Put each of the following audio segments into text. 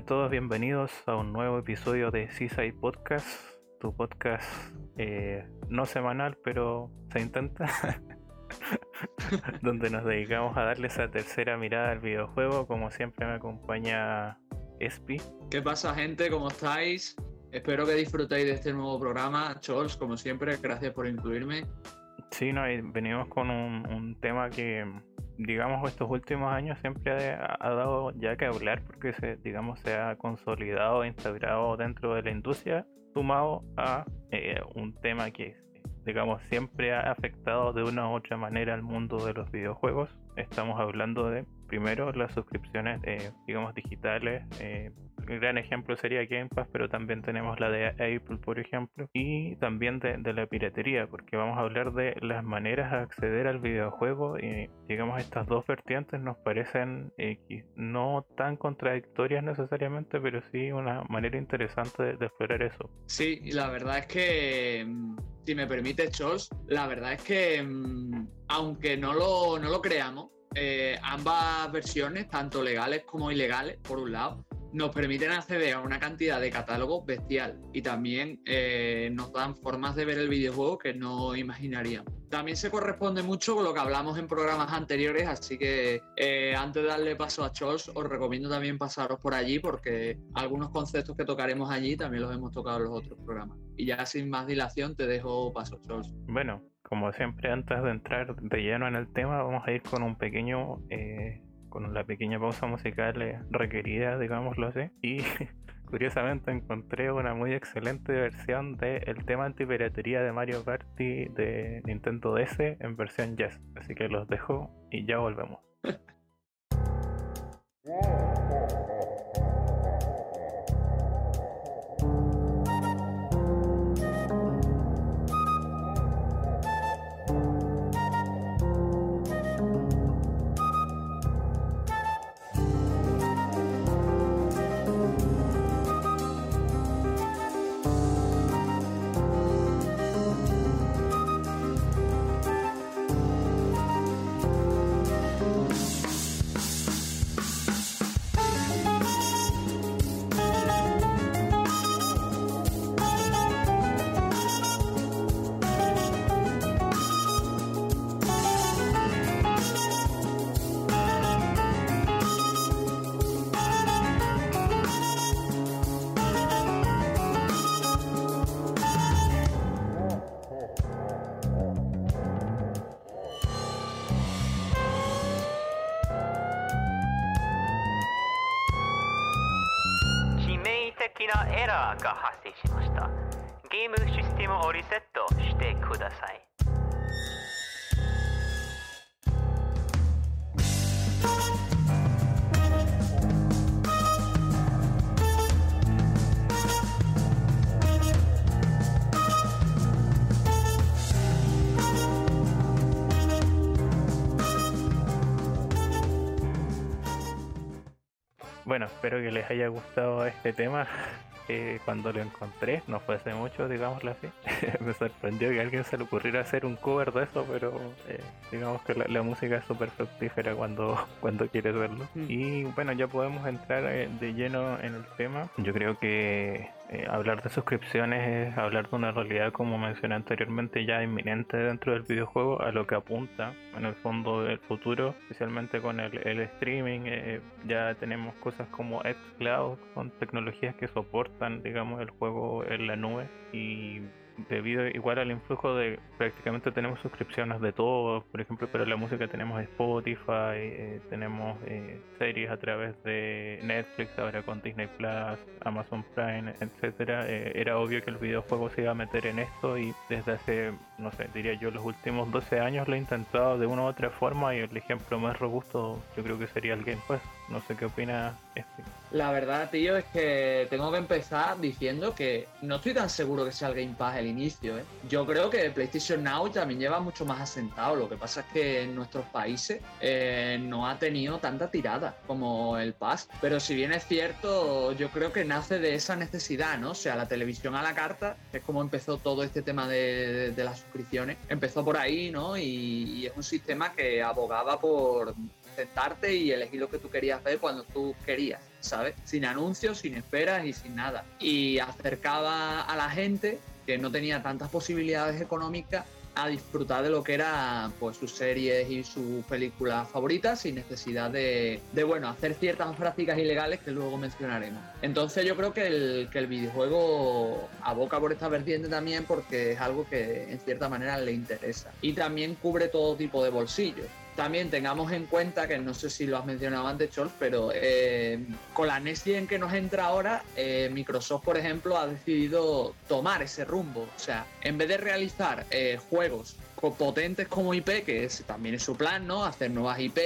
Sean todos bienvenidos a un nuevo episodio de Seaside Podcast, tu podcast eh, no semanal, pero se intenta, donde nos dedicamos a darle esa tercera mirada al videojuego. Como siempre me acompaña Espi. ¿Qué pasa gente? ¿Cómo estáis? Espero que disfrutéis de este nuevo programa. Chols, como siempre, gracias por incluirme. Sí, no, venimos con un, un tema que digamos, estos últimos años siempre ha, dado ya que hablar porque se, digamos, se ha consolidado, integrado dentro de la industria, sumado a eh, un tema que, digamos, siempre ha afectado de una u otra manera al mundo de los videojuegos. Estamos hablando de, primero, las suscripciones, eh, digamos, digitales, eh, gran ejemplo sería Game Pass, pero también tenemos la de Apple, por ejemplo, y también de, la piratería, porque vamos a hablar de las maneras de acceder al videojuego y digamos estas dos vertientes nos parecen no tan contradictorias necesariamente, pero sí una manera interesante de, explorar eso. Sí, la verdad es que, mm, si me permite, Chos, la verdad es que mm, aunque no lo, no lo creamos, eh, ambas versiones, tanto legales como ilegales, por un lado, nos permiten acceder a una cantidad de catálogos bestial y también eh, nos dan formas de ver el videojuego que no imaginaríamos. También se corresponde mucho con lo que hablamos en programas anteriores, así que eh, antes de darle paso a Chols, os recomiendo también pasaros por allí porque algunos conceptos que tocaremos allí también los hemos tocado en los otros programas. Y ya sin más dilación te dejo paso, Chols. Bueno, como siempre, antes de entrar de lleno en el tema, vamos a ir con un pequeño... Eh con la pequeña pausa musical eh, requerida, digámoslo así. Y curiosamente encontré una muy excelente versión del tema antipiratería de Mario Party de Nintendo DS en versión jazz. Así que los dejo y ya volvemos. haya gustado este tema. cuando lo encontré, no fue hace mucho, digámoslo así, me sorprendió que a alguien se le ocurriera hacer un cover de eso, pero eh, digamos que la, música es súper fructífera cuando, cuando quieres verlo. Mm. Y bueno, ya podemos entrar eh, de lleno en el tema. Yo creo que eh, hablar de suscripciones es hablar de una realidad, como mencioné anteriormente, ya inminente dentro del videojuego, a lo que apunta en el fondo del futuro, especialmente con el, streaming. Eh, ya tenemos cosas como xCloud, con tecnologías que soportan, digamos, el juego en la nube y debido igual al influjo de prácticamente tenemos suscripciones de todo, por ejemplo, pero la música tenemos Spotify, eh, tenemos eh, series a través de Netflix, ahora con Disney Plus, Amazon Prime, etcétera, eh, era obvio que el videojuego se iba a meter en esto y desde hace, no sé, diría yo, los últimos 12 años lo he intentado de una u otra forma y el ejemplo más robusto yo creo que sería el Game Pass. No sé qué opina este. La verdad, tío, es que tengo que empezar diciendo que no estoy tan seguro que sea el Game Pass el inicio. ¿eh? Yo creo que PlayStation Now también lleva mucho más asentado. Lo que pasa es que en nuestros países eh, no ha tenido tanta tirada como el Pass. Pero si bien es cierto, yo creo que nace de esa necesidad, ¿no? O sea, la televisión a la carta, que es como empezó todo este tema de, las suscripciones. Empezó por ahí, ¿no? Y es un sistema que abogaba por y elegir lo que tú querías ver cuando tú querías, ¿sabes? Sin anuncios, sin esperas y sin nada. Y acercaba a la gente que no tenía tantas posibilidades económicas a disfrutar de lo que era pues sus series y sus películas favoritas sin necesidad de, de, bueno hacer ciertas prácticas ilegales que luego mencionaremos. Entonces yo creo que el, que el videojuego aboca por esta vertiente también porque es algo que en cierta manera le interesa. Y también cubre todo tipo de bolsillos también tengamos en cuenta que no sé si lo has mencionado antes, Chols, pero eh, con la Next Gen que nos entra ahora, eh, Microsoft, por ejemplo, ha decidido tomar ese rumbo. O sea, en vez de realizar eh, juegos potentes como IP, que es, también es su plan, ¿no? Hacer nuevas IP,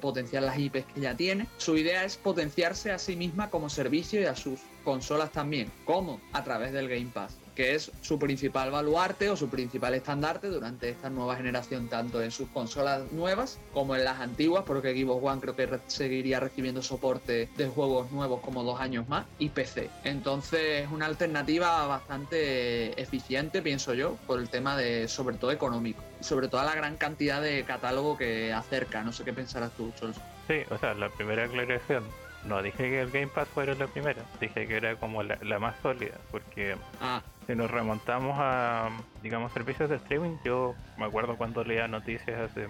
potenciar las IPs que ya tiene. Su idea es potenciarse a sí misma como servicio y a sus consolas también. ¿Cómo? A través del Game Pass que es su principal baluarte o su principal estandarte durante esta nueva generación, tanto en sus consolas nuevas como en las antiguas, porque Xbox One creo que seguiría recibiendo soporte de juegos nuevos como dos años más, y PC. Entonces es una alternativa bastante eficiente, pienso yo, por el tema de, sobre todo económico, sobre todo la gran cantidad de catálogo que acerca. No sé qué pensarás tú, Chols. Sí, o sea, la primera aclaración no dije que el Game Pass fuera la primera, dije que era como la, la más sólida, porque ah. Si nos remontamos a, digamos, servicios de streaming, yo me acuerdo cuando leía noticias hace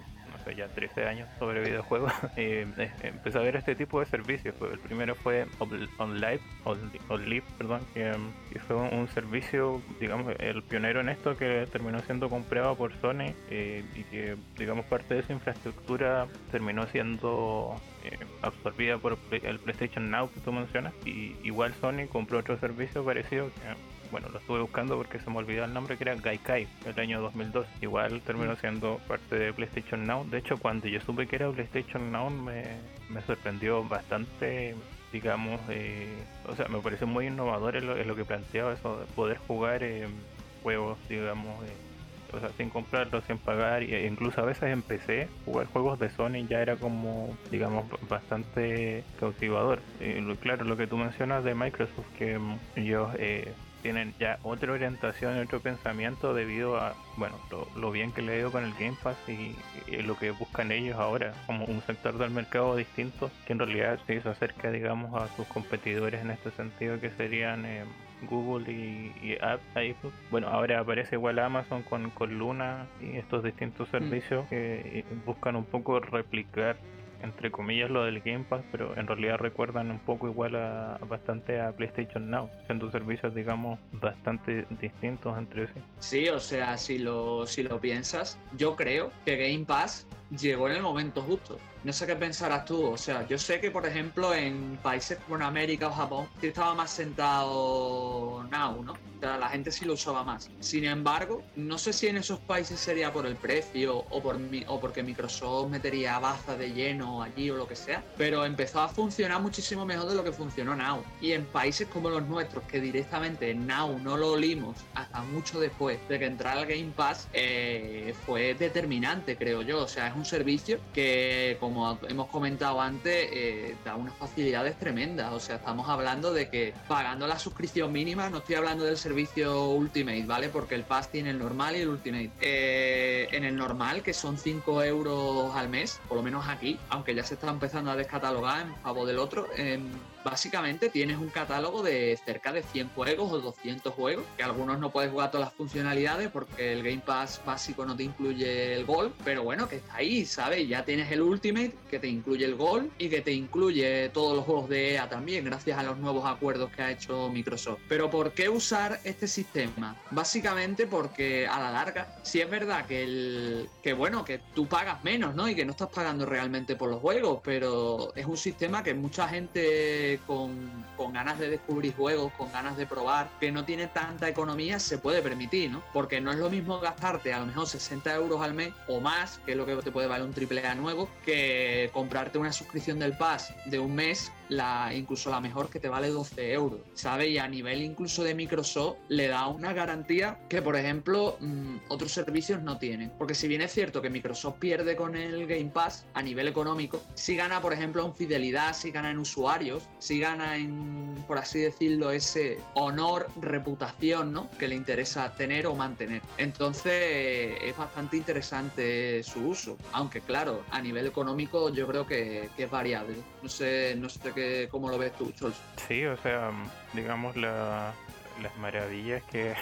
ya 13 años sobre videojuegos, eh, empecé a ver este tipo de servicios. Pues, el primero fue OnLive, on, perdón, que, fue un, servicio, digamos, el pionero en esto que terminó siendo comprado por Sony eh, y que, digamos, parte de esa infraestructura terminó siendo eh, absorbida por el PlayStation Now que tú mencionas. Y igual Sony compró otro servicio parecido que bueno, lo estuve buscando porque se me olvidó el nombre, que era Gaikai, el año 2002. Igual terminó mm. siendo parte de PlayStation Now. De hecho, cuando yo supe que era PlayStation Now, me, me sorprendió bastante, digamos, eh, o sea, me pareció muy innovador en lo, que planteaba eso de poder jugar eh, juegos, digamos, eh, o sea, sin comprarlos, sin pagar, e incluso a veces empecé jugar juegos de Sony ya era como, digamos, bastante cautivador. claro, lo que tú mencionas de Microsoft, que mm, ellos eh, tienen ya otra orientación y otro pensamiento debido a, bueno, lo, bien que le ha ido con el Game Pass y, lo que buscan ellos ahora, como un sector del mercado distinto, que en realidad se hizo acerca, digamos, a sus competidores en este sentido, que serían eh, Google y, y Apple. Bueno, ahora aparece igual Amazon con, con Luna y estos distintos mm. servicios que eh, buscan un poco replicar entre comillas lo del Game Pass, pero en realidad recuerdan un poco igual a, bastante a PlayStation Now, siendo servicios digamos bastante distintos entre sí. Sí, o sea, si lo, si lo piensas, yo creo que Game Pass llegó en el momento justo. No sé qué pensarás tú, o sea, yo sé que por ejemplo en países como América o Japón estaba más sentado Now, ¿no? O sea, la gente sí lo usaba más. Sin embargo, no sé si en esos países sería por el precio o, por o porque Microsoft metería baza de lleno allí o lo que sea, pero empezó a funcionar muchísimo mejor de lo que funcionó Now. Y en países como los nuestros, que directamente Now no lo olimos hasta mucho después de que entrara el Game Pass, eh, fue determinante, creo yo. O sea, es un servicio que, como hemos comentado antes, eh, da unas facilidades tremendas. O sea, estamos hablando de que pagando la suscripción mínima, no estoy hablando del servicio Ultimate, ¿vale? Porque el Pass tiene el normal y el Ultimate. Eh, en el normal, que son 5 euros al mes, por lo menos aquí, aunque ya se está empezando a descatalogar en favor del otro, básicamente tienes un catálogo de cerca de 100 juegos o 200 juegos, que algunos no puedes jugar todas las funcionalidades porque el Game Pass básico no te incluye el gol, pero bueno, que está ahí, ¿sabes? Ya tienes el Ultimate que te incluye el gol y que te incluye todos los juegos de EA también, gracias a los nuevos acuerdos que ha hecho Microsoft. Pero ¿por qué usar este sistema? Básicamente porque a la larga, si es verdad que el que bueno, que tú pagas menos, ¿no? Y que no estás pagando realmente por los juegos, pero es un sistema que mucha gente con, ganas de descubrir juegos, con ganas de probar, que no tiene tanta economía, se puede permitir, ¿no? Porque no es lo mismo gastarte a lo mejor 60 euros al mes o más, que es lo que te puede valer un triple A nuevo, que comprarte una suscripción del Pass de un mes la, incluso la mejor que te vale 12 euros, ¿sabes? Y a nivel incluso de Microsoft le da una garantía que, por ejemplo, mmm, otros servicios no tienen. Porque si bien es cierto que Microsoft pierde con el Game Pass a nivel económico, si gana, por ejemplo, en fidelidad, si gana en usuarios, si gana en, por así decirlo, ese honor, reputación, ¿no? Que le interesa tener o mantener. Entonces es bastante interesante su uso. Aunque claro, a nivel económico yo creo que, que es variable. No sé, no sé qué, cómo lo ves tú, Chols. Sí, o sea, digamos la, las maravillas que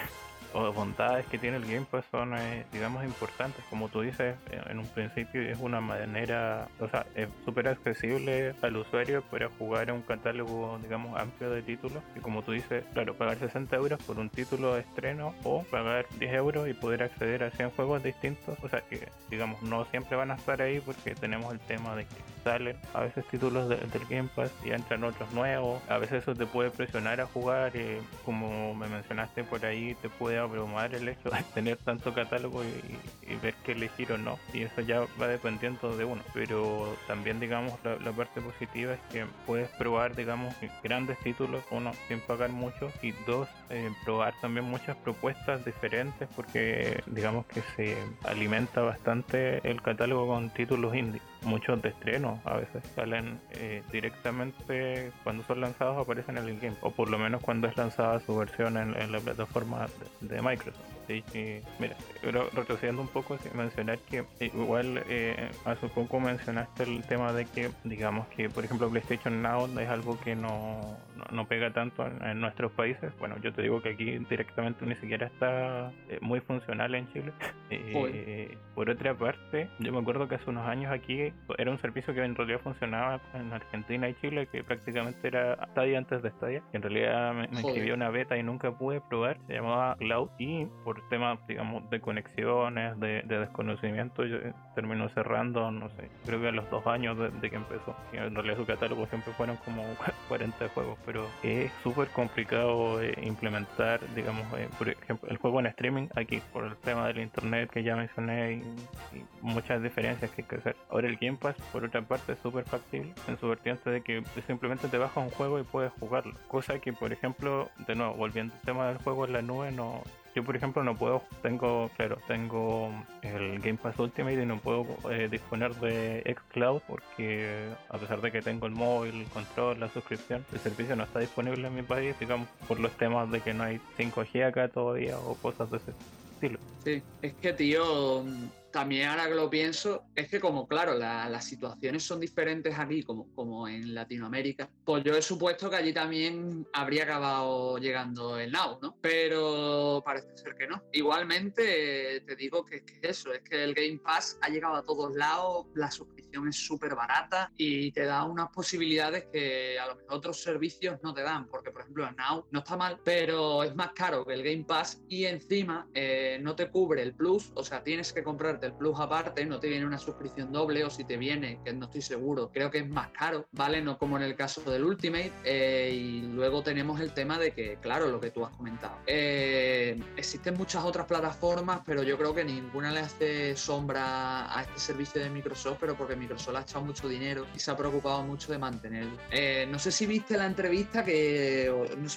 o bondades que tiene el Game Pass son, eh, digamos, importantes. Como tú dices, en un principio es una manera, o sea, es súper accesible al usuario para jugar en un catálogo, digamos, amplio de títulos. Y como tú dices, claro, pagar 60 euros por un título de estreno o pagar 10 euros y poder acceder a 100 juegos distintos. O sea, que, digamos, no siempre van a estar ahí porque tenemos el tema de que salen a veces títulos de, del Game Pass y entran otros nuevos. A veces eso te puede presionar a jugar y como me mencionaste por ahí, te puede abrumar el hecho de tener tanto catálogo y, y, ver qué elegir o no. Y eso ya va dependiendo de uno. Pero también, digamos, la, la, parte positiva es que puedes probar, digamos, grandes títulos, uno, sin pagar mucho, y dos, eh, probar también muchas propuestas diferentes porque, digamos, que se alimenta bastante el catálogo con títulos indie. Muchos de estreno a veces salen eh, directamente cuando son lanzados aparecen en el game o por lo menos cuando es lanzada su versión en, la plataforma de Microsoft. Que, mira, pero retrocediendo un poco, mencionar que igual eh, hace poco mencionaste el tema de que, digamos que, por ejemplo, PlayStation Now es algo que no, no, no pega tanto en, en, nuestros países. Bueno, yo te digo que aquí directamente ni siquiera está eh, muy funcional en Chile. Eh, por otra parte, yo me acuerdo que hace unos años aquí era un servicio que en realidad funcionaba en Argentina y Chile, que prácticamente era Stadia antes de Stadia. Que en realidad me, me una beta y nunca pude probar. Se llamaba Cloud y por temas, digamos, de conexiones, de, de desconocimiento, yo terminó cerrando, no sé, creo que a los dos años de, de que empezó. Y en realidad su catálogo siempre fueron como 40 juegos, pero es súper complicado eh, implementar, digamos, eh, por ejemplo, el juego en streaming aquí por el tema del internet que ya mencioné y, y muchas diferencias que hay que hacer. Ahora el Game Pass, por otra parte, es súper factible en su vertiente de que simplemente te bajas un juego y puedes jugarlo. Cosa que, por ejemplo, de nuevo, volviendo al tema del juego en la nube, no, yo por ejemplo no puedo, tengo, claro, tengo el Game Pass Ultimate y no puedo eh, disponer de xCloud porque a pesar de que tengo el móvil, el control, la suscripción, el servicio no está disponible en mi país, digamos, por los temas de que no hay 5G acá todavía o cosas de ese estilo. Sí, es que tío, también ahora que lo pienso, es que como claro, la, las situaciones son diferentes aquí como, como en Latinoamérica, pues yo he supuesto que allí también habría acabado llegando el Now, ¿no? Pero parece ser que no. Igualmente, te digo que que eso, es que el Game Pass ha llegado a todos lados, la suscripción es súper barata y te da unas posibilidades que a lo mejor otros servicios no te dan, porque por ejemplo el Now no está mal, pero es más caro que el Game Pass y encima eh, no te cubre el Plus, o sea, tienes que comprarte el Plus aparte, no te viene una suscripción doble o si te viene, que no estoy seguro, creo que es más caro, ¿vale? No como en el caso del Ultimate. Eh, y luego tenemos el tema de que, claro, lo que tú has comentado. Eh, existen muchas otras plataformas, pero yo creo que ninguna le hace sombra a este servicio de Microsoft, pero porque Microsoft ha echado mucho dinero y se ha preocupado mucho de mantenerlo. Eh, no sé si viste la entrevista que,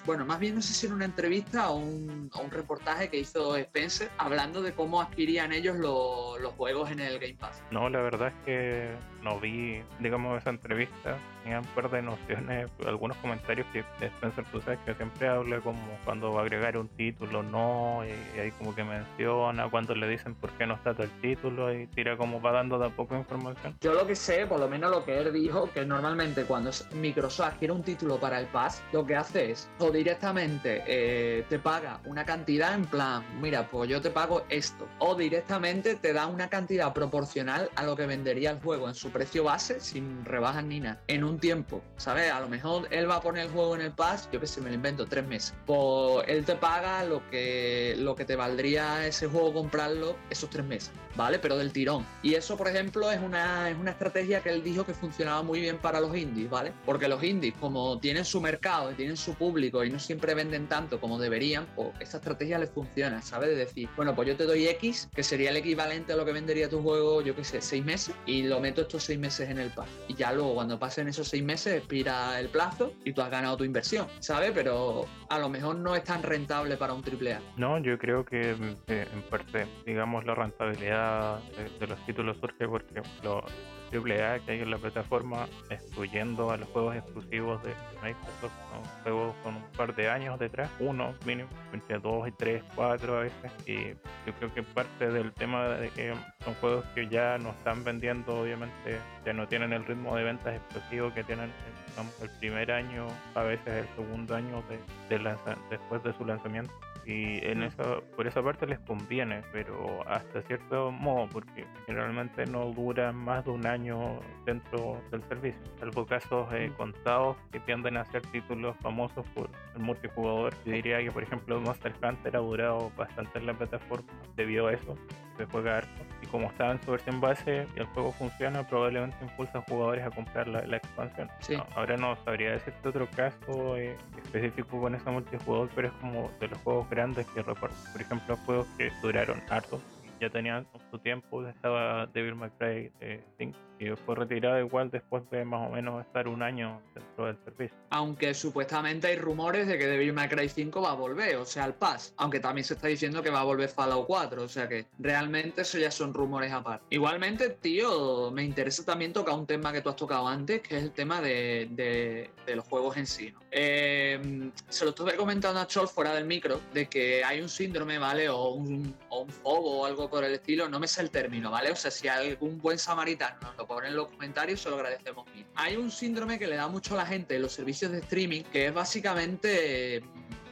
bueno, más bien no sé si era una entrevista o un, o un reportaje que hizo Spencer hablando de cómo adquirían ellos los, los juegos en el Game Pass. No, la verdad es que no vi, digamos, esa entrevista. Tenía un par de nociones, algunos comentarios que Spencer, tú sabes que siempre habla como cuando va a agregar un título, no, y, ahí como que menciona, cuando le dicen por qué no está todo el título, y tira como va dando de poco información. Yo lo que sé, por lo menos lo que él dijo, que normalmente cuando Microsoft quiere un título para el Pass, lo que hace es, o directamente eh, te paga una cantidad en plan, mira, pues yo te pago esto, o directamente te da una cantidad proporcional a lo que vendería el juego en su precio base, sin rebajas ni nada, en un tiempo, ¿sabes? A lo mejor él va a poner el juego en el Pass, yo que sé, me lo invento, tres meses. Pues él te paga lo que, lo que te valdría ese juego comprarlo esos tres meses, ¿vale? Pero del tirón. Y eso, por ejemplo, es una, es una estrategia que él dijo que funcionaba muy bien para los indies, ¿vale? Porque los indies, como tienen su mercado y tienen su público y no siempre venden tanto como deberían, pues esta estrategia les funciona, ¿sabes? De decir, bueno, pues yo te doy X, que sería el equivalente a lo que vendería tu juego, yo qué sé, seis meses, y lo meto estos seis meses en el pack. Y ya luego, cuando pasen esos seis meses, expira el plazo y tú has ganado tu inversión, ¿sabes? Pero a lo mejor no es tan rentable para un AAA. No, yo creo que eh, en parte, digamos, la rentabilidad de, de los títulos surge porque lo, AAA que hay en la plataforma, excluyendo a los juegos exclusivos de Microsoft, son juegos con un par de años detrás, uno mínimo, entre dos y tres, cuatro a veces, y yo creo que parte del tema de que son juegos que ya no están vendiendo, obviamente, ya no tienen el ritmo de ventas explosivo que tienen el primer año, a veces el segundo año de, de después de su lanzamiento y en eso, por esa parte les conviene, pero hasta cierto modo, porque generalmente no duran más de un año dentro del servicio, salvo casos eh, contados que tienden a ser títulos famosos por el multijugador. Yo diría que, por ejemplo, Monster Hunter ha durado bastante en la plataforma debido a eso, se juega harto. Como está en su versión base y el juego funciona, probablemente impulsa a jugadores a comprar la, expansión. ahora no sabría decirte otro caso eh, específico con ese multijugador, pero es como de los juegos grandes que recuerdo. Por ejemplo, juegos que duraron harto ya tenían su tiempo, estaba Devil May Cry 5 eh, y fue retirado igual después de más o menos estar un año dentro del servicio. Aunque supuestamente hay rumores de que Devil May Cry 5 va a volver, o sea, al Pass, aunque también se está diciendo que va a volver Fallout 4, o sea que realmente eso ya son rumores aparte. Igualmente, tío, me interesa también tocar un tema que tú has tocado antes, que es el tema de, de, los juegos en sí. Em, se lo estuve comentando a Chol fuera del micro, de que hay un síndrome, ¿vale? O un, o un fobo o algo por el estilo, no me sé el término, ¿vale? O sea, si algún buen samaritano lo pone en los comentarios, se lo agradecemos mil. Hay un síndrome que le da mucho a la gente en los servicios de streaming, que es básicamente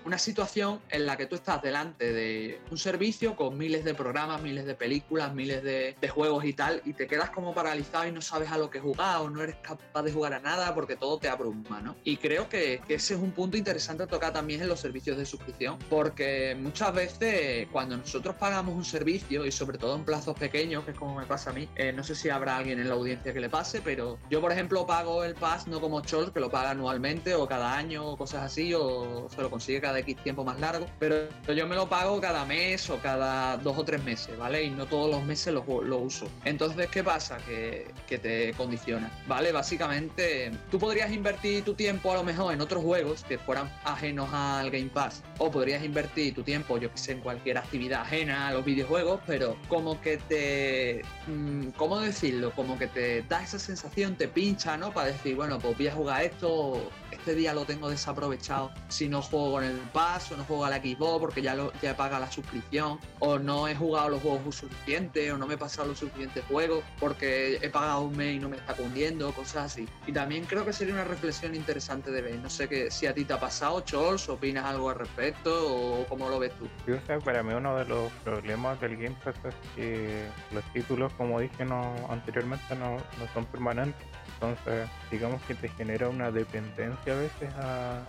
una situación en la que tú estás delante de un servicio con miles de programas, miles de películas, miles de, juegos y tal, y te quedas como paralizado y no sabes a lo que jugar o no eres capaz de jugar a nada porque todo te abruma, ¿no? Y creo que, ese es un punto interesante a tocar también en los servicios de suscripción, porque muchas veces cuando nosotros pagamos un servicio, y sobre todo en plazos pequeños, que es como me pasa a mí, eh, no sé si habrá alguien en la audiencia que le pase, pero yo, por ejemplo, pago el pass no como Chol, que lo paga anualmente o cada año o cosas así, o se lo consigue cada X tiempo más largo, pero yo me lo pago cada mes o cada dos o tres meses, ¿vale? Y no todos los meses lo, lo uso. Entonces, ¿qué pasa? Que, que, te condiciona, ¿vale? Básicamente, tú podrías invertir tu tiempo a lo mejor en otros juegos que fueran ajenos al Game Pass, o podrías invertir tu tiempo, yo que sé, en cualquier actividad ajena a los videojuegos, pero como que te... Mm, ¿Cómo decirlo? Como que te da esa sensación, te pincha, ¿no? Para decir, bueno, pues voy a jugar esto, este día lo tengo desaprovechado si no juego con el paso, no juego a la Xbox porque ya, lo, ya paga la suscripción, o no he jugado los juegos suficiente, o no me he pasado los suficientes juegos porque he pagado un mes y no me está cundiendo, cosas así. Y también creo que sería una reflexión interesante de ver. No sé que, si a ti te ha pasado, Chols, opinas algo al respecto o cómo lo ves tú. Yo sé, para mí uno de los problemas del Game Pass es que los títulos, como dije no, anteriormente, no, no son permanentes. Entonces, digamos que te genera una dependencia a veces a,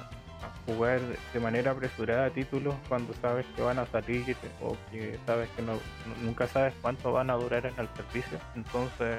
jugar de manera apresurada títulos cuando sabes que van a salir o que sabes que no, nunca sabes cuánto van a durar en el servicio. Entonces,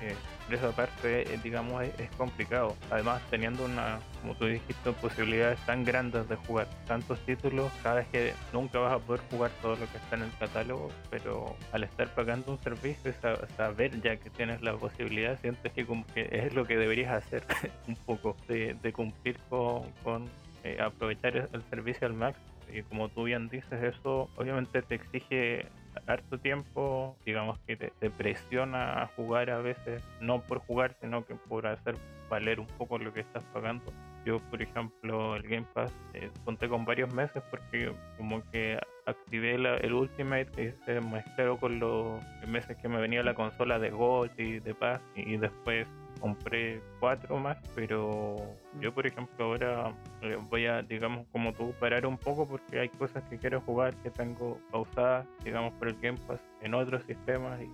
eh, por esa parte, eh, digamos, es, complicado. Además, teniendo una, como tú dijiste, posibilidades tan grandes de jugar tantos títulos, sabes que nunca vas a poder jugar todo lo que está en el catálogo, pero al estar pagando un servicio, saber ya que tienes la posibilidad, sientes que, que es lo que deberías hacer un poco, de, cumplir con, eh, aprovechar el servicio al máximo. Y como tú bien dices, eso obviamente te exige harto tiempo, digamos que te, presiona a jugar a veces, no por jugar, sino que por hacer valer un poco lo que estás pagando. Yo, por ejemplo, el Game Pass eh, conté con varios meses porque como que activé la- el Ultimate que se me caro con los meses que me venía la consola de Gold y de Pass y después compré cuatro más, pero yo por ejemplo ahora eh, voy a, digamos, como tú, parar un poco porque hay cosas que quiero jugar que tengo pausadas, digamos, por el Game Pass en otros sistemas y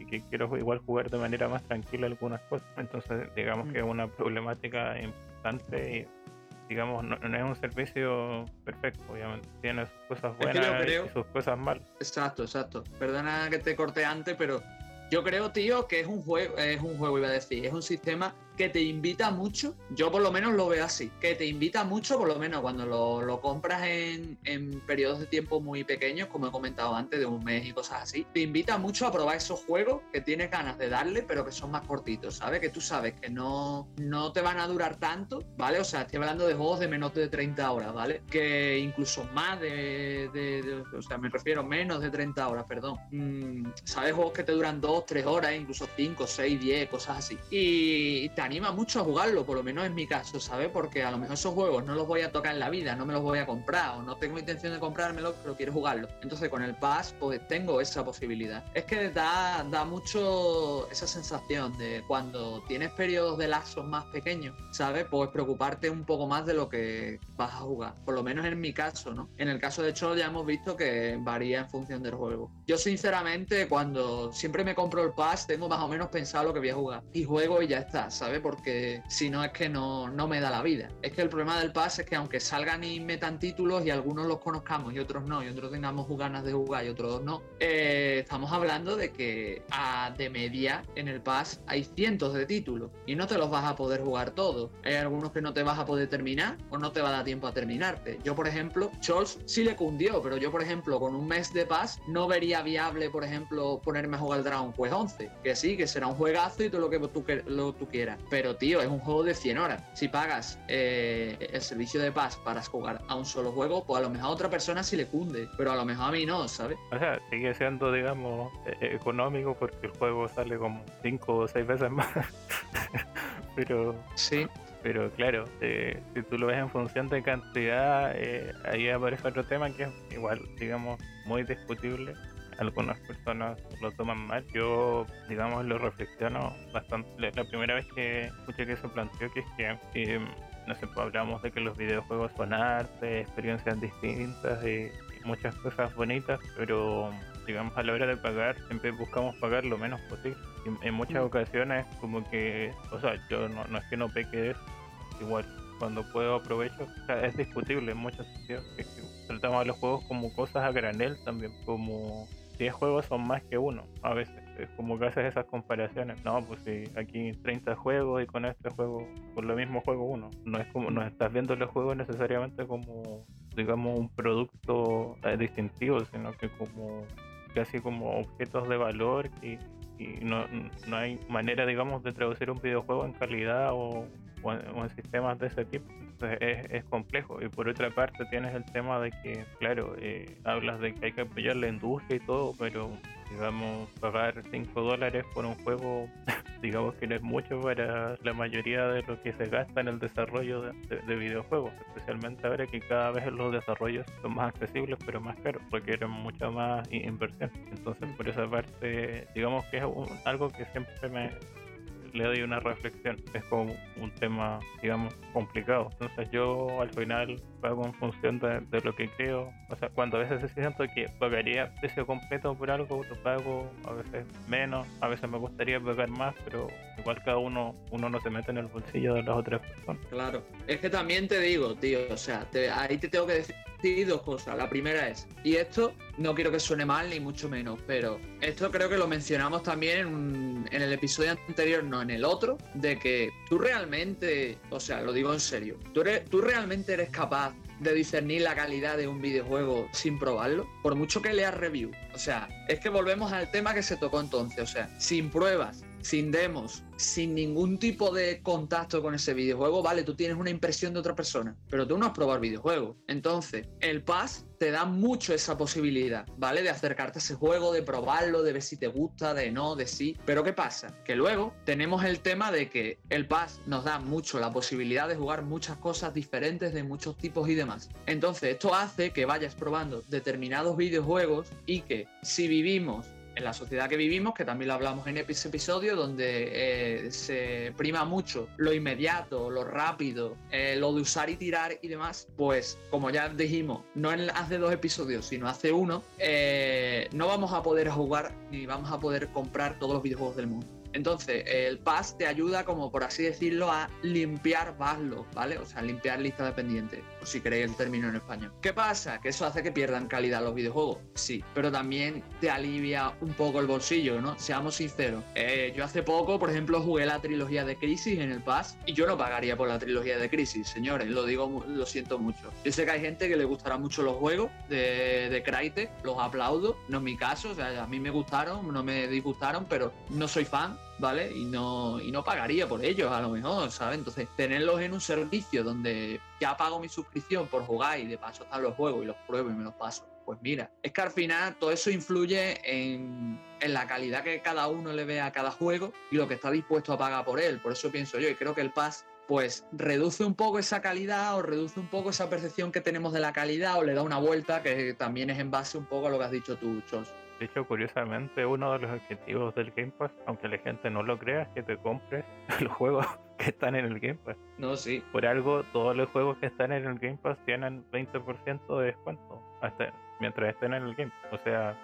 y que quiero igual jugar de manera más tranquila algunas cosas. Entonces, digamos Mm. que es una problemática importante y, digamos, no, no es un servicio perfecto, obviamente. Tiene sus cosas buenas creo- y sus cosas malas. Exacto, exacto. Perdona que te corté antes, pero yo creo, tío, que es un juego, es un juego, iba a decir, es un sistema que te invita mucho, yo por lo menos lo veo así, que te invita mucho, por lo menos cuando lo, compras en, periodos de tiempo muy pequeños, como he comentado antes, de un mes y cosas así, te invita mucho a probar esos juegos que tienes ganas de darle, pero que son más cortitos, ¿sabes? Que tú sabes que no, no te van a durar tanto, ¿vale? O sea, estoy hablando de juegos de menos de 30 horas, ¿vale? Que incluso más de, o sea, me refiero menos de 30 horas, perdón. Mm, ¿Sabes? Juegos que te duran 2, 3 horas, incluso 5, 6, 10, cosas así. Y te anima mucho a jugarlo, por lo menos en mi caso, ¿sabes? Porque a lo mejor esos juegos no los voy a tocar en la vida, no me los voy a comprar o no tengo intención de comprármelos, pero quiero jugarlo. Entonces con el Pass, pues tengo esa posibilidad. Es que da, da mucho esa sensación de cuando tienes periodos de lazos más pequeños, ¿sabes? Pues preocuparte un poco más de lo que vas a jugar. Por lo menos en mi caso, ¿no? En el caso de Chol ya hemos visto que varía en función del juego. Yo sinceramente cuando siempre me compro el Pass tengo más o menos pensado lo que voy a jugar. Y juego y ya está, ¿sabes? Porque si no es que no, no me da la vida. Es que el problema del Pass es que aunque salgan y metan títulos y algunos los conozcamos y otros no, y otros tengamos ganas de jugar y otros no, eh, estamos hablando de que a, de media en el Pass hay cientos de títulos y no te los vas a poder jugar todos. Hay algunos que no te vas a poder terminar o no te va a dar tiempo a terminarte. Yo, por ejemplo, Scholz sí le cundió, pero yo, por ejemplo, con un mes de Pass no vería viable, por ejemplo, ponerme a jugar el Dragon Quest 11. Que sí, que será un juegazo y todo lo que tú quieras. Pero, tío, es un juego de 100 horas. Si pagas eh, el servicio de Pass para jugar a un solo juego, pues a lo mejor a otra persona sí le cunde, pero a lo mejor a mí no, ¿sabes? O sea, sigue siendo, digamos, eh, económico porque el juego sale como 5 o 6 veces más. pero Sí. Pero claro, eh, si tú lo ves en función de cantidad, eh, ahí aparece otro tema que es igual, digamos, muy discutible. Algunas personas lo toman mal. Yo, digamos, lo reflexiono bastante. La, primera vez que escuché que se planteó que es que, eh, no sé, pues hablamos de que los videojuegos son arte, experiencias distintas y, y muchas cosas bonitas, pero digamos a la hora de pagar siempre buscamos pagar lo menos posible. Y en muchas Mm. ocasiones como que, o sea, yo no, no es que no peque de eso, igual cuando puedo aprovecho, o sea, es discutible en muchos sentidos, que tratamos a los juegos como cosas a granel también, como 10 juegos son más que uno, a veces, es como que haces esas comparaciones, no, pues si aquí 30 juegos y con este juego, con lo mismo juego uno, no es como, no estás viendo los juegos necesariamente como, digamos, un producto eh, distintivo, sino que como casi como objetos de valor y, no, no hay manera, digamos, de traducir un videojuego en calidad o en, o en sistemas de ese tipo. Entonces es, es complejo. Y por otra parte tienes el tema de que, claro, eh, hablas de que hay que apoyar la industria y todo, pero digamos, pagar 5 dólares por un juego, digamos que no es mucho para la mayoría de lo que se gasta en el desarrollo de, de- de videojuegos, especialmente ahora que cada vez los desarrollos son más accesibles pero más caros, requieren mucha más inversión. Entonces, por esa parte, digamos que es un- algo que siempre me le doy una reflexión. Es como un tema, digamos, complicado. Entonces yo al final pago en función de, de lo que creo. O sea, cuando a veces siento que pagaría precio completo por algo, lo pago a veces menos, a veces me gustaría pagar más, pero igual cada uno, uno no se mete en el bolsillo de las otras personas. Claro. Es que también te digo, tío, o sea, te- ahí te tengo que decir dos cosas. La primera es, y esto no quiero que suene mal ni mucho menos, pero esto creo que lo mencionamos también en, en el episodio anterior, no en el otro, de que tú realmente, o sea, lo digo en serio, tú, eres- tú realmente eres capaz de discernir la calidad de un videojuego sin probarlo, por mucho que leas review. O sea, es que volvemos al tema que se tocó entonces, o sea, sin pruebas sin demos, sin ningún tipo de contacto con ese videojuego, vale, tú tienes una impresión de otra persona, pero tú no has probado el videojuego. Entonces, el Pass te da mucho esa posibilidad, ¿vale? De acercarte a ese juego, de probarlo, de ver si te gusta, de no, de sí. Pero ¿qué pasa? Que luego tenemos el tema de que el Pass nos da mucho la posibilidad de jugar muchas cosas diferentes de muchos tipos y demás. Entonces, esto hace que vayas probando determinados videojuegos y que si vivimos en la sociedad que vivimos, que también lo hablamos en ese episodio, donde eh, se prima mucho lo inmediato, lo rápido, eh, lo de usar y tirar y demás, pues como ya dijimos, no hace dos episodios, sino hace uno, eh, no vamos a poder jugar ni vamos a poder comprar todos los videojuegos del mundo. Entonces, el pass te ayuda, como por así decirlo, a limpiar backlogs, ¿vale? O sea, limpiar listas de pendientes, o si queréis el término en español. ¿Qué pasa? Que eso hace que pierdan calidad los videojuegos, sí, pero también te alivia un poco el bolsillo, ¿no? Seamos sinceros. Eh, yo hace poco, por ejemplo, jugué la trilogía de Crisis en el pass y yo no pagaría por la trilogía de Crisis, señores, lo digo, lo siento mucho. Yo sé que hay gente que le gustará mucho los juegos de, de Crytek, los aplaudo, no es mi caso, o sea, a mí me gustaron, no me disgustaron, pero no soy fan ¿vale? Y no, y no pagaría por ellos a lo mejor, ¿sabes? Entonces, tenerlos en un servicio donde ya pago mi suscripción por jugar y de paso están los juegos y los pruebo y me los paso. Pues mira, es que al final todo eso influye en, en la calidad que cada uno le ve a cada juego y lo que está dispuesto a pagar por él. Por eso pienso yo y creo que el Pass pues reduce un poco esa calidad o reduce un poco esa percepción que tenemos de la calidad o le da una vuelta que también es en base un poco a lo que has dicho tú, Charles. De hecho, curiosamente, uno de los objetivos del Game Pass, aunque la gente no lo crea, es que te compres los juegos que están en el Game Pass. No, sí. Por algo, todos los juegos que están en el Game Pass tienen 20% de descuento hasta mientras estén en el Game. O sea,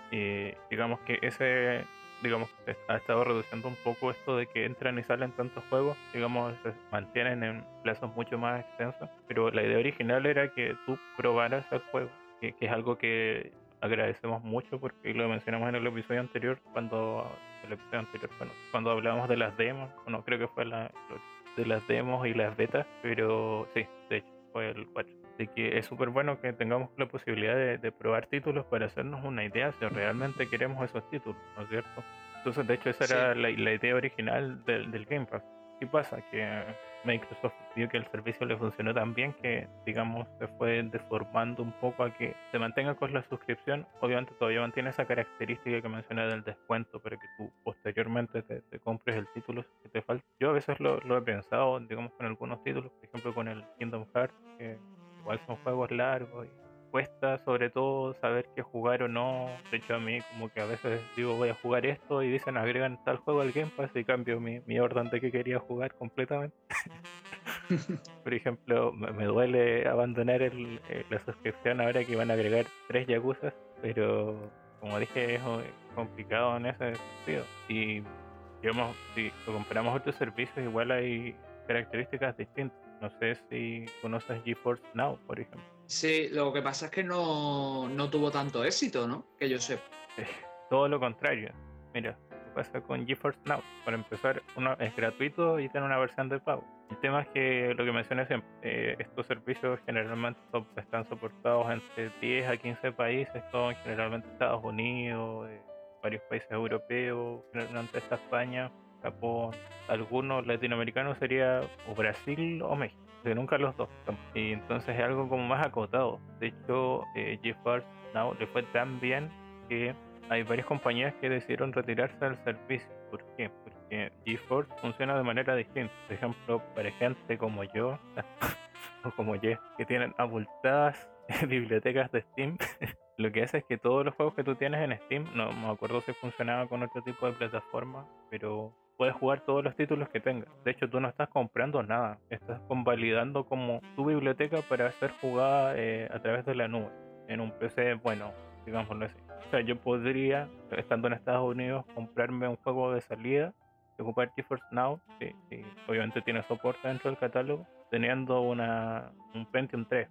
digamos que ese digamos, ha estado reduciendo un poco esto de que entran y salen tantos juegos, digamos, se mantienen en plazos mucho más extensos, pero la idea original era que tú probaras el juego, que, que es algo que agradecemos mucho porque lo mencionamos en el episodio anterior cuando el episodio anterior bueno, cuando hablábamos de las demos bueno creo que fue la de las demos y las betas pero sí de hecho fue el 4 de que es súper bueno que tengamos la posibilidad de, probar títulos para hacernos una idea si realmente queremos esos títulos ¿no es cierto? entonces de hecho esa era la, idea original del, del Game Pass ¿qué pasa? que Microsoft vio que el servicio le funcionó tan bien que, digamos, se fue deformando un poco a que se mantenga con la suscripción. Obviamente todavía mantiene esa característica que mencioné del descuento, pero que tú posteriormente te, compres el título que te falta. Yo a veces lo, lo, he pensado, digamos, con algunos títulos, por ejemplo con el Kingdom Hearts, que igual son juegos largos y cuesta sobre todo saber qué jugar o no. De hecho, a mí como que a veces digo voy a jugar esto y dicen agregan tal juego al Game Pass y cambio mi, mi orden de que quería jugar completamente. Por ejemplo, me, duele abandonar el, eh, la suscripción ahora que van a agregar tres Yakuza, pero como dije es complicado en ese sentido. Y digamos, si lo comparamos otros servicios, igual hay características distintas. No sé si conoces GeForce Now, por ejemplo. Sí, lo que pasa es que no, tuvo tanto éxito, ¿no? Que yo sé. Todo lo contrario. Mira, ¿qué pasa con GeForce Now? Para empezar, uno es gratuito y tiene una versión de pago. El tema es que lo que mencioné siempre, eh, estos servicios generalmente están soportados entre 10 a 15 países, son generalmente Estados Unidos, eh, varios países europeos, generalmente está España, Japón, algunos latinoamericanos sería o Brasil o México nunca los dos. Y entonces es algo como más acotado. De hecho, eh, GeForce Now le fue tan bien que hay varias compañías que decidieron retirarse del servicio. ¿Por qué? Porque GeForce funciona de manera distinta. Por ejemplo, para gente como yo, o como yo, que tienen abultadas bibliotecas de Steam, lo que hace es que todos los juegos que tú tienes en Steam, no me acuerdo si funcionaba con otro tipo de plataforma, pero puedes jugar todos los títulos que tengas. De hecho, tú no estás comprando nada, estás convalidando como tu biblioteca para ser jugada eh, a través de la nube en un PC bueno, digámoslo así. O sea, yo podría, estando en Estados Unidos, comprarme un juego de salida, ocupar GeForce Now, que, obviamente tiene soporte dentro del catálogo, teniendo una, un Pentium 3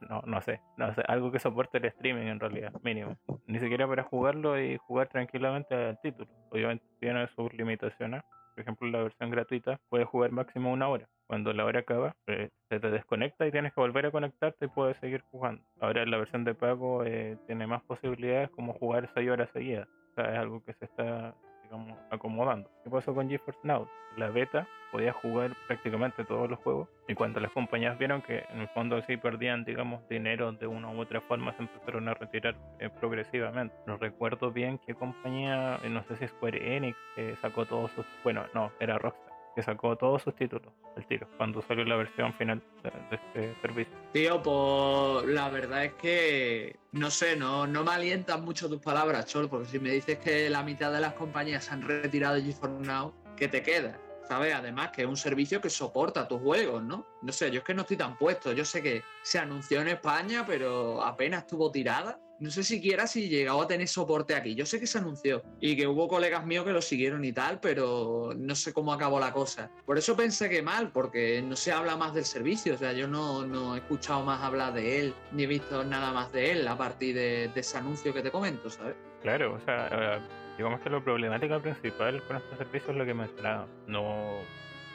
no, no sé, no sé, algo que soporte el streaming en realidad, mínimo. Ni siquiera para jugarlo y jugar tranquilamente al título. Obviamente tiene sus limitaciones. Por ejemplo, la versión gratuita puede jugar máximo una hora. Cuando la hora acaba, eh, se te desconecta y tienes que volver a conectarte y puedes seguir jugando. Ahora la versión de pago eh, tiene más posibilidades como jugar 6 horas seguidas. O sea, es algo que se está digamos, acomodando. ¿Qué pasó con GeForce Now? La beta podía jugar prácticamente todos los juegos y cuando las compañías vieron que en el fondo sí perdían digamos dinero de una u otra forma se empezaron a retirar eh, progresivamente no recuerdo bien qué compañía eh, no sé si Square Enix eh, sacó todos sus bueno no era Rockstar sacó todos sus títulos el tiro cuando salió la versión final de, este servicio Tío, pues la verdad es que no sé, no, no me alientan mucho tus palabras, Chol, porque si me dices que la mitad de las compañías se han retirado de GeForce Now, ¿qué te queda? ¿Sabes? Además que es un servicio que soporta tus juegos, ¿no? No sé, yo es que no estoy tan puesto. Yo sé que se anunció en España, pero apenas estuvo tirada. No sé siquiera si llegaba a tener soporte aquí. Yo sé que se anunció y que hubo colegas míos que lo siguieron y tal, pero no sé cómo acabó la cosa. Por eso pensé que mal, porque no se habla más del servicio. O sea, yo no, no he escuchado más hablar de él, ni he visto nada más de él a partir de, ese anuncio que te comento, ¿sabes? Claro, o sea, eh, digamos que la problemática principal con estos servicios es lo que mencionaba. No,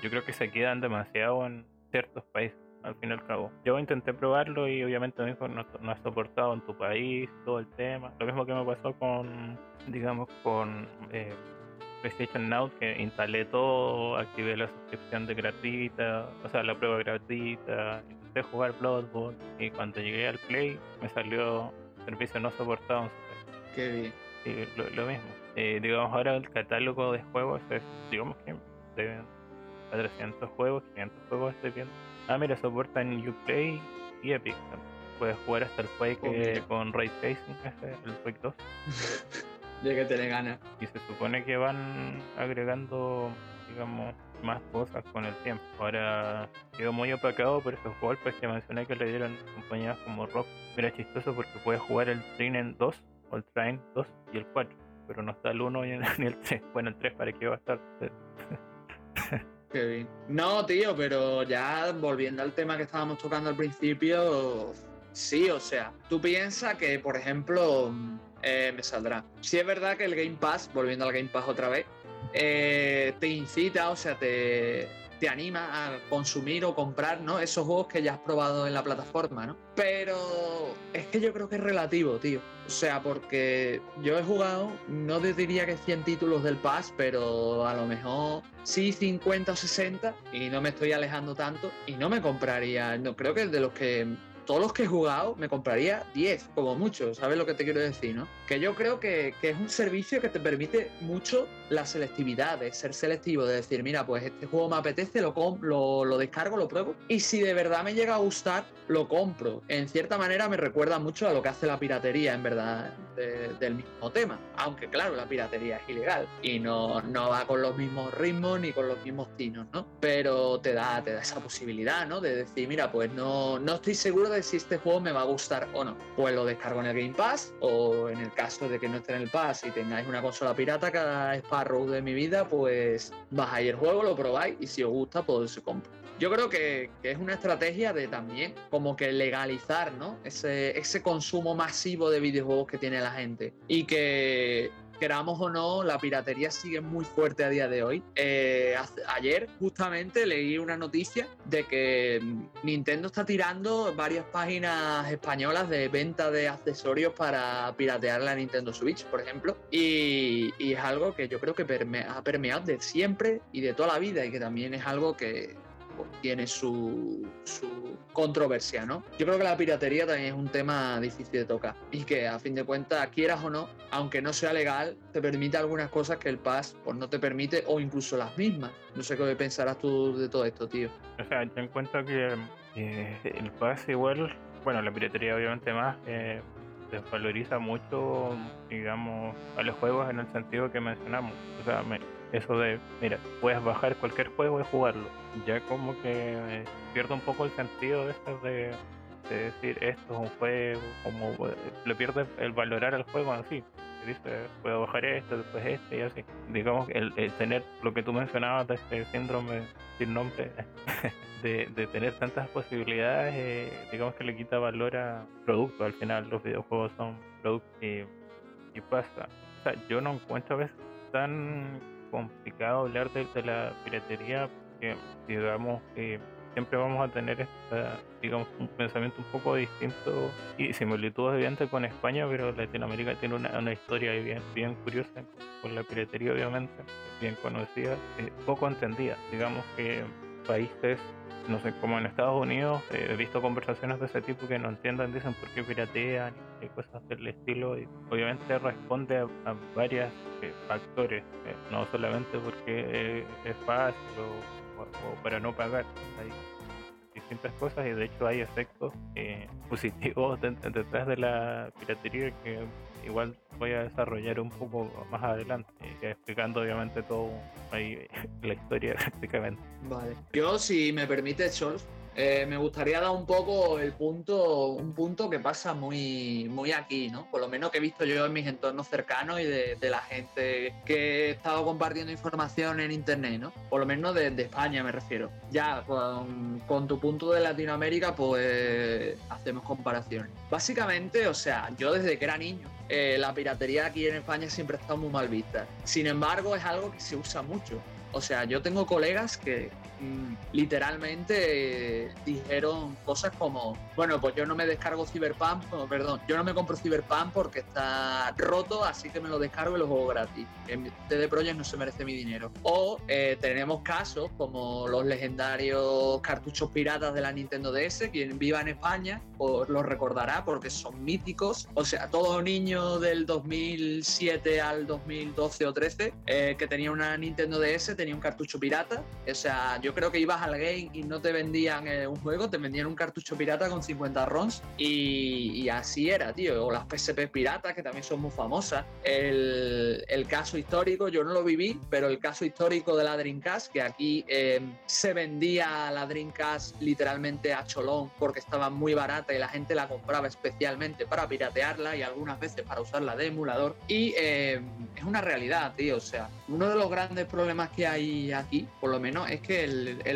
yo creo que se quedan demasiado en ciertos países, al fin y al cabo. Yo intenté probarlo y obviamente me dijo no, no ha soportado en tu país todo el tema. Lo mismo que me pasó con, digamos, con eh, PlayStation Now, que instalé todo, activé la suscripción de gratuita, o sea, la prueba gratuita, intenté jugar Bloodborne y cuando llegué al Play me salió servicio no soportado en su país. Qué bien. Sí, lo, lo mismo. Eh, digamos, ahora el catálogo de juegos es, digamos que de 400 juegos, 500 juegos estoy viendo. Ah, mira, soportan Uplay y Epic. Puedes jugar hasta el Quake Oh, eh, con Ray Tracing, el Quake 2. De que te ganas. Y se supone que van agregando, digamos, más cosas con el tiempo. Ahora quedó muy opacado por esos golpes que mencioné que le dieron compañías como Rock. Mira, chistoso porque puedes jugar el Train 2 o el Train 2 y el 4. Pero no está el 1 ni el, ni el 3. Bueno, el 3 para qué va a estar. Qué bien. No, tío, pero ya volviendo al tema que estábamos tocando al principio, sí, o sea, tú piensas que, por ejemplo, mm, eh, me saldrá. Si es verdad que el Game Pass, volviendo al Game Pass otra vez, eh, te incita, o sea, te, te anima a consumir o comprar, ¿no? Esos juegos que ya has probado en la plataforma, ¿no? Pero es que yo creo que es relativo, tío. O sea, porque yo he jugado, no diría que 100 títulos del Pass, pero a lo mejor sí 50 o 60 y no me estoy alejando tanto y no me compraría, no creo que de los que todos los que he jugado me compraría 10 como mucho, ¿sabes lo que te quiero decir, no? Que yo creo que, que es un servicio que te permite mucho la selectividad, de ser selectivo, de decir, mira, pues este juego me apetece, lo, lo, lo descargo, lo pruebo y si de verdad me llega a gustar, lo compro. En cierta manera me recuerda mucho a lo que hace la piratería, en verdad, de- del mismo tema. Aunque claro, la piratería es ilegal y no, no va con los mismos ritmos ni con los mismos tinos, ¿no? Pero te da, te da esa posibilidad, ¿no? De decir, mira, pues no, no estoy seguro de si este juego me va a gustar o no. Pues lo descargo en el Game Pass o en el caso de que no esté en el Pass y tengáis una consola pirata, cada Sparrow de mi vida, pues bajáis el juego, lo probáis y si os gusta, pues se compra. Yo creo que, es una estrategia de también como que legalizar, ¿no? Ese, ese consumo masivo de videojuegos que tiene la gente. Y que queramos o no, la piratería sigue muy fuerte a día de hoy. Eh, ayer justamente leí una noticia de que Nintendo está tirando varias páginas españolas de venta de accesorios para piratear la Nintendo Switch, por ejemplo. Y, es algo que yo creo que ha permeado de siempre y de toda la vida y que también es algo que pues, tiene su, su controversia, ¿no? Yo creo que la piratería también es un tema difícil de tocar y que a fin de cuentas, quieras o no, aunque no sea legal, te permite algunas cosas que el Pass pues, no te permite o incluso las mismas. No sé qué pensarás tú de todo esto, tío. O sea, yo encuentro que eh, el Pass igual, bueno, la piratería obviamente más, eh, desvaloriza mucho, digamos, a los juegos en el sentido que mencionamos. O sea, me- eso de, mira, puedes bajar cualquier juego y jugarlo. Ya como que eh, pierde un poco el sentido de de, de decir esto es un juego, como eh, le pierde el valorar al juego en sí. Dice, puedo bajar esto, después este y así. Digamos, el, el tener lo que tú mencionabas de este síndrome sin nombre de, de tener tantas posibilidades, eh, digamos que le quita valor a producto. Al final los videojuegos son productos y, y pasa. O sea, yo no encuentro a veces tan complicado hablar de, la piratería porque digamos que siempre vamos a tener esta, digamos, un pensamiento un poco distinto y similitudes evidentes con España, pero Latinoamérica tiene una, una historia bien, bien curiosa con la piratería, obviamente. bien conocida, eh, poco entendida. Digamos que países, no sé, como en Estados Unidos, eh, he visto conversaciones de ese tipo que no entienden, dicen por qué piratean y cosas del estilo. Y obviamente responde a, a varios factores, no solamente porque es fácil o, o, para no pagar. Hay distintas cosas y de hecho hay efectos positivos detrás de la piratería que igual voy a desarrollar un poco más adelante, explicando obviamente todo ahí la historia prácticamente. Vale. Yo, si me permite, Scholz, eh, me gustaría dar un poco el punto, un punto que pasa muy, muy aquí, ¿no? Por lo menos que he visto yo en mis entornos cercanos y de, la gente que he estado compartiendo información en internet, ¿no? Por lo menos de, España me refiero. Ya con, tu punto de Latinoamérica, pues hacemos comparaciones. Básicamente, o sea, yo desde que era niño, eh, la piratería aquí en España siempre ha estado muy mal vista. Sin embargo, es algo que se usa mucho. O sea, yo tengo colegas que mm, literalmente dijeron cosas como, bueno, pues yo no me descargo Cyberpunk, perdón, yo no me compro Cyberpunk porque está roto, así que me lo descargo y lo juego gratis. CD Projekt no se merece mi dinero. O eh, tenemos casos como los legendarios cartuchos piratas de la Nintendo DS, quien viva en España pues los recordará porque son míticos. O sea, todo niño del 2007 al 2012 o 13 eh, que tenía una Nintendo DS tenía un cartucho pirata. O sea, yo creo que ibas al game y no te vendían eh, un juego, te vendían un cartucho pirata con 50 ROMs y, así era, tío. O las PSP piratas, que también son muy famosas. El, el, caso histórico, yo no lo viví, pero el caso histórico de la Dreamcast, que aquí eh, se vendía la Dreamcast literalmente a cholón porque estaba muy barata y la gente la compraba especialmente para piratearla y algunas veces para usarla de emulador. Y es una realidad, tío. O sea, uno de los grandes problemas que hay aquí, por lo menos, es que el,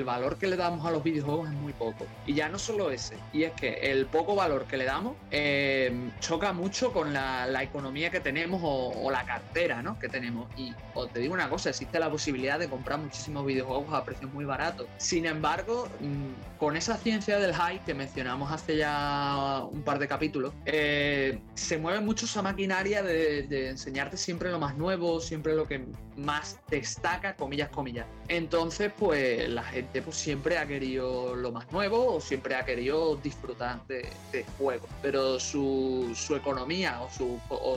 valor que le damos a los videojuegos es muy poco. Y ya no solo ese, y es que el poco valor que le damos eh, choca mucho con la, economía que tenemos o, la cartera ¿no? que tenemos. Y te digo una cosa, existe la posibilidad de comprar muchísimos videojuegos a precios muy baratos. Sin embargo, mm, con esa ciencia del hype que mencionamos hace ya un par de capítulos, eh, se mueve mucho esa maquinaria de, de enseñarte siempre lo más nuevo, siempre lo que más destaca, comillas comillas. Entonces, pues la gente pues siempre ha querido lo más nuevo o siempre ha querido disfrutar de, de juegos, pero su, economía o,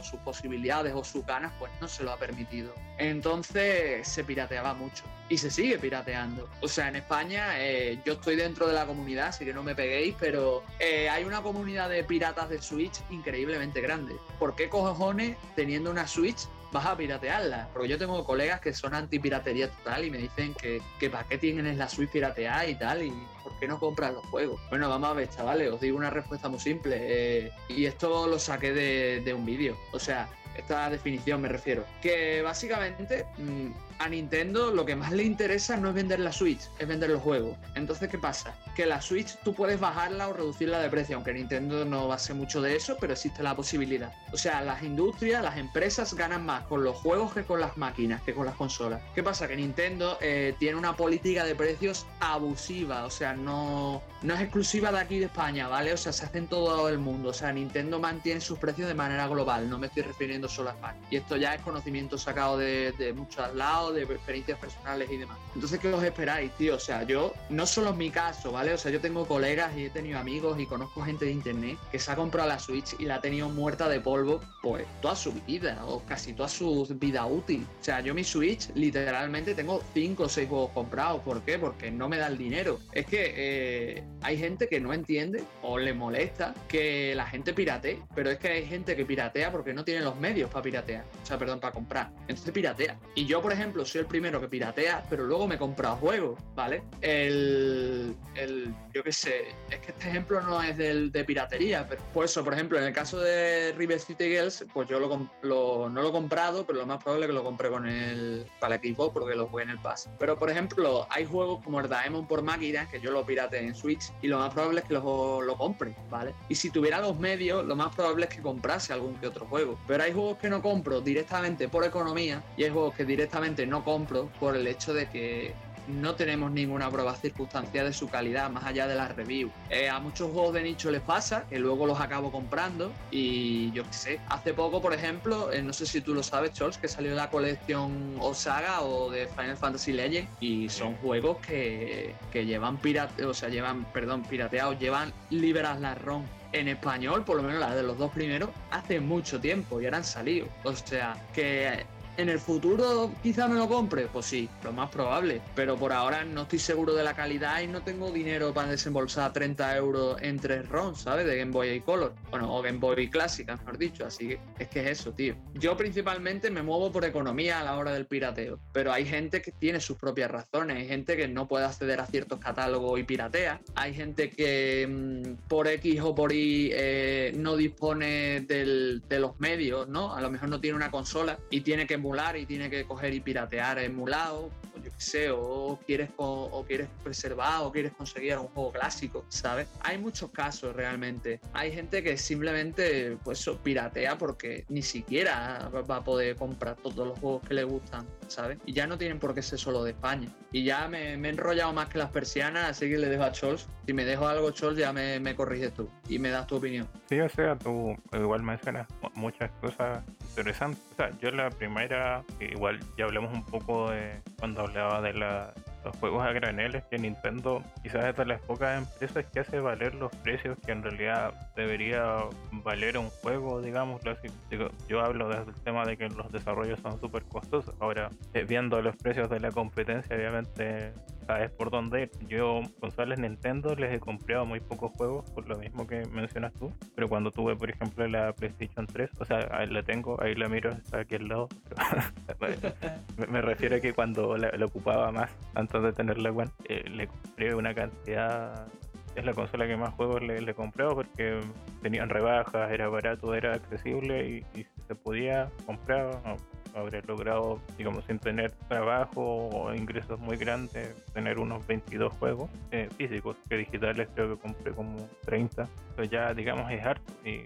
sus posibilidades o sus ganas pues no se lo ha permitido. Entonces se pirateaba mucho y se sigue pirateando. O sea, en España eh, yo estoy dentro de la comunidad, así que no me peguéis, pero eh, hay una comunidad de piratas de Switch increíblemente grande. ¿Por qué cojones teniendo una Switch vas a piratearla. Porque yo tengo colegas que son anti-piratería total y me dicen que, que para qué tienen la Switch pirateada y tal, y por qué no compran los juegos. Bueno, vamos a ver, chavales, os digo una respuesta muy simple. Eh, y esto lo saqué de, de un vídeo. O sea, esta definición me refiero. Que básicamente mm, a Nintendo lo que más le interesa no es vender la Switch, es vender los juegos. Entonces, ¿qué pasa? Que la Switch tú puedes bajarla o reducirla de precio, aunque Nintendo no va a ser mucho de eso, pero existe la posibilidad. O sea, las industrias, las empresas ganan más con los juegos que con las máquinas, que con las consolas. ¿Qué pasa? Que Nintendo eh, tiene una política de precios abusiva, o sea, no, no es exclusiva de aquí de España, ¿vale? O sea, se hace en todo el mundo. O sea, Nintendo mantiene sus precios de manera global, no me estoy refiriendo solo a España. Y esto ya es conocimiento sacado de muchos lados de experiencias personales y demás. Entonces, ¿qué os esperáis, tío? O sea, yo, no solo en mi caso, ¿vale? O sea, yo tengo colegas y he tenido amigos y conozco gente de internet que se ha comprado la Switch y la ha tenido muerta de polvo, pues, toda su vida o casi toda su vida útil. O sea, yo mi Switch, literalmente tengo 5 o 6 juegos comprados. ¿Por qué? Porque no me da el dinero. Es que eh, hay gente que no entiende o le molesta que la gente piratee, pero es que hay gente que piratea porque no tiene los medios para piratear. O sea, perdón, para comprar. Entonces piratea. Y yo, por ejemplo, soy el primero que piratea, pero luego me he comprado juegos, ¿vale? El, el yo qué sé, es que este ejemplo no es del, de piratería, pero pues eso, por ejemplo, en el caso de River City Girls, pues yo lo, no lo he comprado, pero lo más probable es que lo compré con el para el equipo porque lo jugué en el pass. Pero por ejemplo, hay juegos como el Daemon por máquina, que yo lo pirate en Switch, y lo más probable es que lo, lo compre, ¿vale? Y si tuviera los medios, lo más probable es que comprase algún que otro juego. Pero hay juegos que no compro directamente por economía y hay juegos que directamente no compro por el hecho de que no tenemos ninguna prueba circunstancial de su calidad, más allá de las reviews. Eh, a muchos juegos de nicho les pasa, que luego los acabo comprando y yo qué sé. Hace poco, por ejemplo, eh, no sé si tú lo sabes, Chols, que salió la colección o saga o de Final Fantasy Legend y son juegos que, que llevan pirate, o sea, llevan, perdón, pirateados, llevan liberas la ROM en español, por lo menos las de los dos primeros, hace mucho tiempo y ahora han salido. O sea, que ¿En el futuro quizá me lo compre? Pues sí, lo más probable. Pero por ahora no estoy seguro de la calidad y no tengo dinero para desembolsar 30 euros en tres ROMs, ¿sabes? De Game Boy Color. Bueno, o Game Boy clásica, mejor dicho. Así que es que es eso, tío. Yo principalmente me muevo por economía a la hora del pirateo. Pero hay gente que tiene sus propias razones. Hay gente que no puede acceder a ciertos catálogos y piratea. Hay gente que mm, por X o por Y eh, no dispone del- de los medios, ¿no? A lo mejor no tiene una consola y tiene que emular y tiene que coger y piratear emulado, o yo qué sé, o quieres, o quieres preservar o quieres conseguir un juego clásico, ¿sabes? Hay muchos casos realmente. Hay gente que simplemente pues piratea porque ni siquiera va a poder comprar todos los juegos que le gustan, ¿sabes? Y ya no tienen por qué ser solo de España. Y ya me, me he enrollado más que las persianas, así que le dejo a Chols. Si me dejo algo, Chols, ya me, me corriges tú y me das tu opinión. Sí, o sea, tú igual mencionas mu- muchas cosas interesantes. O sea, yo la primera, igual ya hablamos un poco de cuando hablaba de la- los juegos a graneles, que Nintendo quizás es de las pocas empresas que hace valer los precios que en realidad debería valer un juego, digámoslo así. Digo, yo hablo desde el tema de que los desarrollos son súper costosos. Ahora, eh, viendo los precios de la competencia, obviamente sabes por dónde ir. Yo, consolas Nintendo, les he comprado muy pocos juegos, por lo mismo que mencionas tú. Pero cuando tuve, por ejemplo, la PlayStation 3, o sea, ahí la tengo, ahí la miro, está aquí al lado. me refiero a que cuando la, la ocupaba más, antes de tener la One, eh, le compré una cantidad. Es la consola que más juegos le, le porque tenían rebajas, era barato, era accesible y, y se podía comprar. no, habré logrado, digamos, sin tener trabajo o ingresos muy grandes, tener unos 22 juegos eh, físicos, que digitales creo que compré como 30. Pero ya, digamos, es harto. Y,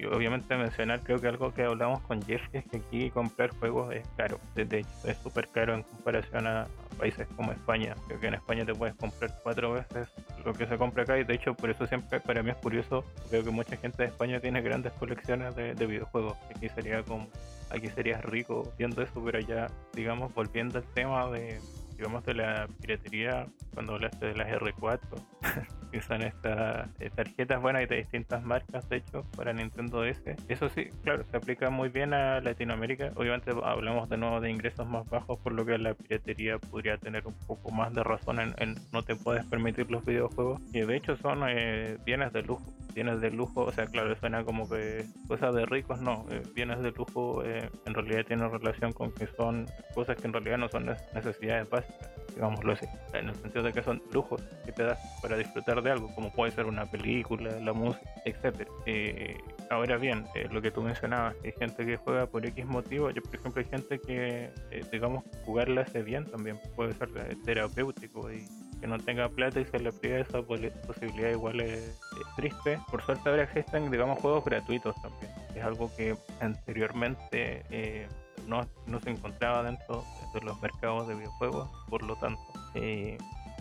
y obviamente mencionar, creo que algo que hablamos con Jeff es que aquí comprar juegos es caro. De hecho, es súper caro en comparación a países como España. Creo que en España te puedes comprar cuatro veces lo que se compra acá y de hecho por eso siempre para mí es curioso. Veo que mucha gente de España tiene grandes colecciones de, de videojuegos. Aquí sería como aquí serías rico viendo eso, pero ya, digamos, volviendo al tema de, digamos, de la piratería, cuando hablaste de las R4, que son estas eh, tarjetas, bueno, hay de distintas marcas, de hecho, para Nintendo DS. Eso sí, claro, se aplica muy bien a Latinoamérica. Obviamente hablamos de nuevo de ingresos más bajos, por lo que la piratería podría tener un poco más de razón en, no te puedes permitir los videojuegos. Y de hecho son eh, bienes de lujo. Bienes de lujo, o sea, claro, suena como que cosas de ricos, no. eh, bienes de lujo eh, en realidad tienen relación con que son cosas que en realidad no son necesidades básicas, digámoslo así. En el sentido de que son lujos que te das para disfrutar de algo, como puede ser una película, la música, etcétera. Eh, ahora bien, eh, lo que tú mencionabas, hay gente que juega por X motivo. Yo, por ejemplo, hay gente que, eh, digamos, jugarla hace bien también, puede ser eh, terapéutico y que no tenga plata y se le priva esa posibilidad igual es, triste. Por suerte ahora existen, digamos, juegos gratuitos también. Es algo que anteriormente no, no se encontraba dentro de los mercados de videojuegos, por lo tanto, eh,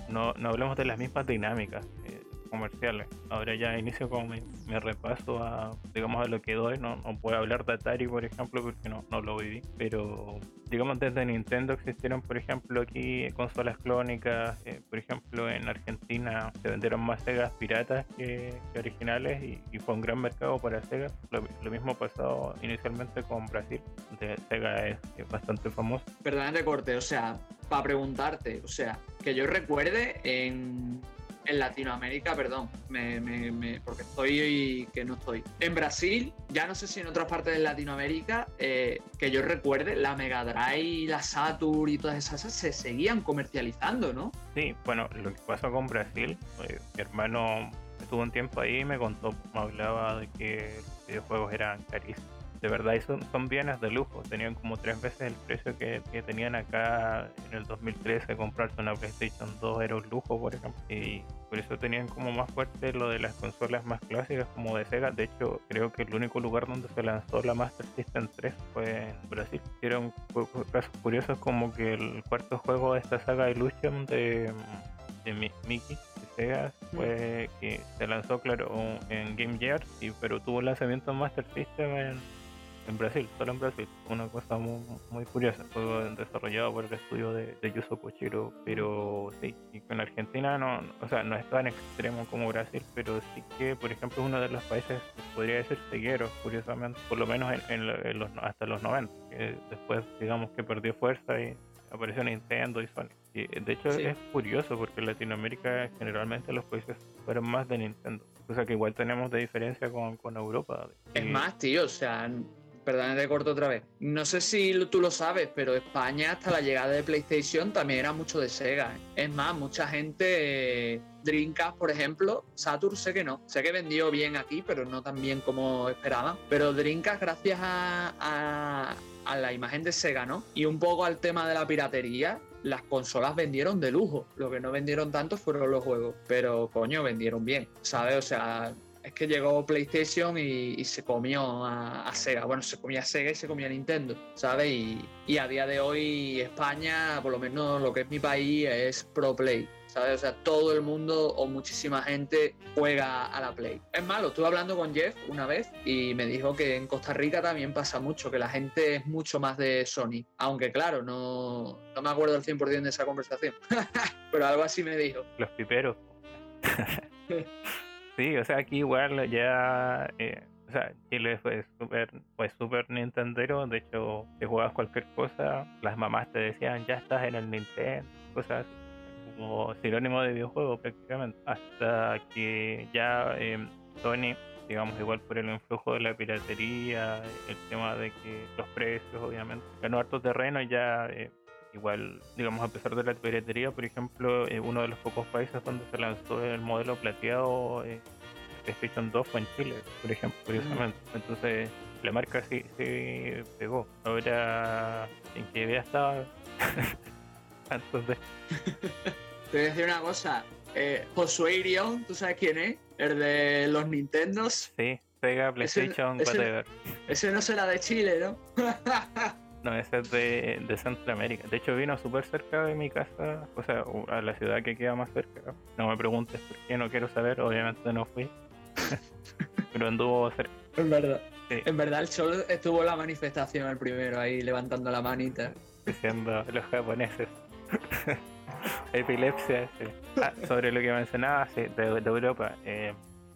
no, no hablemos de las mismas dinámicas eh, comerciales. Ahora ya inicio con mi, repaso a, digamos, a lo que doy. No, no puedo hablar de Atari, por ejemplo, porque no, no lo viví. Pero, digamos, desde Nintendo existieron, por ejemplo, aquí consolas clónicas. eh, por ejemplo, en Argentina se vendieron más Segas piratas que, originales y, fue un gran mercado para Sega. Lo, lo mismo pasó inicialmente con Brasil, donde Sega es, es bastante famoso. Perdón de corte, o sea, para preguntarte, o sea, que yo recuerde en, en Latinoamérica, perdón, me, me- me- porque estoy que no estoy. En Brasil, ya no sé si en otras partes de Latinoamérica, eh, que yo recuerde, la Mega Drive, la Saturn y todas esas se seguían comercializando, ¿no? Sí, bueno, lo que pasó con Brasil, eh, mi hermano estuvo un tiempo ahí y me contó, me hablaba de que los videojuegos eran carísimos. De verdad y son, son bienes de lujo. Tenían como tres veces el precio que, que tenían acá en el 2013. Comprarse una PlayStation 2 era un lujo, por ejemplo. Y por eso tenían como más fuerte lo de las consolas más clásicas como de Sega. De hecho, creo que el único lugar donde se lanzó la Master System 3 fue en Brasil. Eran casos curiosos como que el cuarto juego de esta saga Illusion de, de Mickey Sega fue que se lanzó, claro, en Game Gear, y, pero tuvo lanzamiento en Master System en, en Brasil, solo en Brasil. Una cosa muy, muy curiosa. Fue desarrollado por el estudio de, de Yuzo Kochiro, pero sí, y con Argentina no, o sea, no es tan extremo como Brasil, pero sí que, por ejemplo, es uno de los países que podría decir seguero, curiosamente, por lo menos en, en los, hasta los 90, que después, digamos que perdió fuerza y apareció Nintendo y Sony. Y de hecho Sí. es curioso porque en Latinoamérica generalmente los países fueron más de Nintendo. O sea que igual tenemos de diferencia con, con Europa. Es Y- más, tío, o sea, perdón, te corto otra vez. No sé si tú lo sabes, pero España hasta la llegada de PlayStation también era mucho de Sega. ¿eh? Es más, mucha gente, eh, por ejemplo, Saturn sé que no. Sé que vendió bien aquí, pero no tan bien como esperaban. Pero Dreamcast, gracias a- a la imagen de Sega, ¿no? Y un poco al tema de la piratería, las consolas vendieron de lujo. Lo que no vendieron tanto fueron los juegos. Pero, coño, vendieron bien, ¿sabes? O sea, es que llegó PlayStation y, y se comió a, a Sega. Bueno, se comía a Sega y se comía a Nintendo, ¿sabes? Y, y a día de hoy España, por lo menos lo que es mi país, es pro play. ¿Sabes? O sea, todo el mundo o muchísima gente juega a la Play. Es malo, estuve hablando con Jeff una vez y me dijo que en Costa Rica también pasa mucho, que la gente es mucho más de Sony. Aunque claro, no, no me acuerdo al 100% de esa conversación. Pero algo así me dijo. los piperos. sí, o sea, aquí igual ya. eh, o sea, Chile fue súper fue super Nintendero. De hecho, si jugabas cualquier cosa, las mamás te decían, ya estás en el Nintendo, cosas. Como sinónimo de videojuego prácticamente. Hasta que ya eh, Sony, digamos, igual por el influjo de la piratería, el tema de que los precios, obviamente, ganó harto terreno ya. eh, Igual, digamos, a pesar de la piratería, por ejemplo, eh, uno de los pocos países donde se lanzó el modelo plateado eh, PlayStation 2 fue en Chile, por ejemplo, curiosamente. Entonces, la marca sí, sí pegó. Ahora, en qué idea estaba antes de. Te voy a decir una cosa. Eh, Josué Irión, ¿tú sabes quién es? El de los Nintendos. Sí, Sega, PlayStation, ese- whatever. Ese no será de Chile, ¿no? No, ese es de, de Centroamérica. De hecho, vino súper cerca de mi casa, o sea, a la ciudad que queda más cerca. No me preguntes por qué, no quiero saber, obviamente no fui. Pero anduvo cerca. en verdad. Sí. En verdad, el Cholo estuvo en la manifestación el primero, ahí levantando la manita. diciendo los japoneses. Epilepsia, sí. Ah, sobre lo que mencionaba sí, de, de Europa. eh,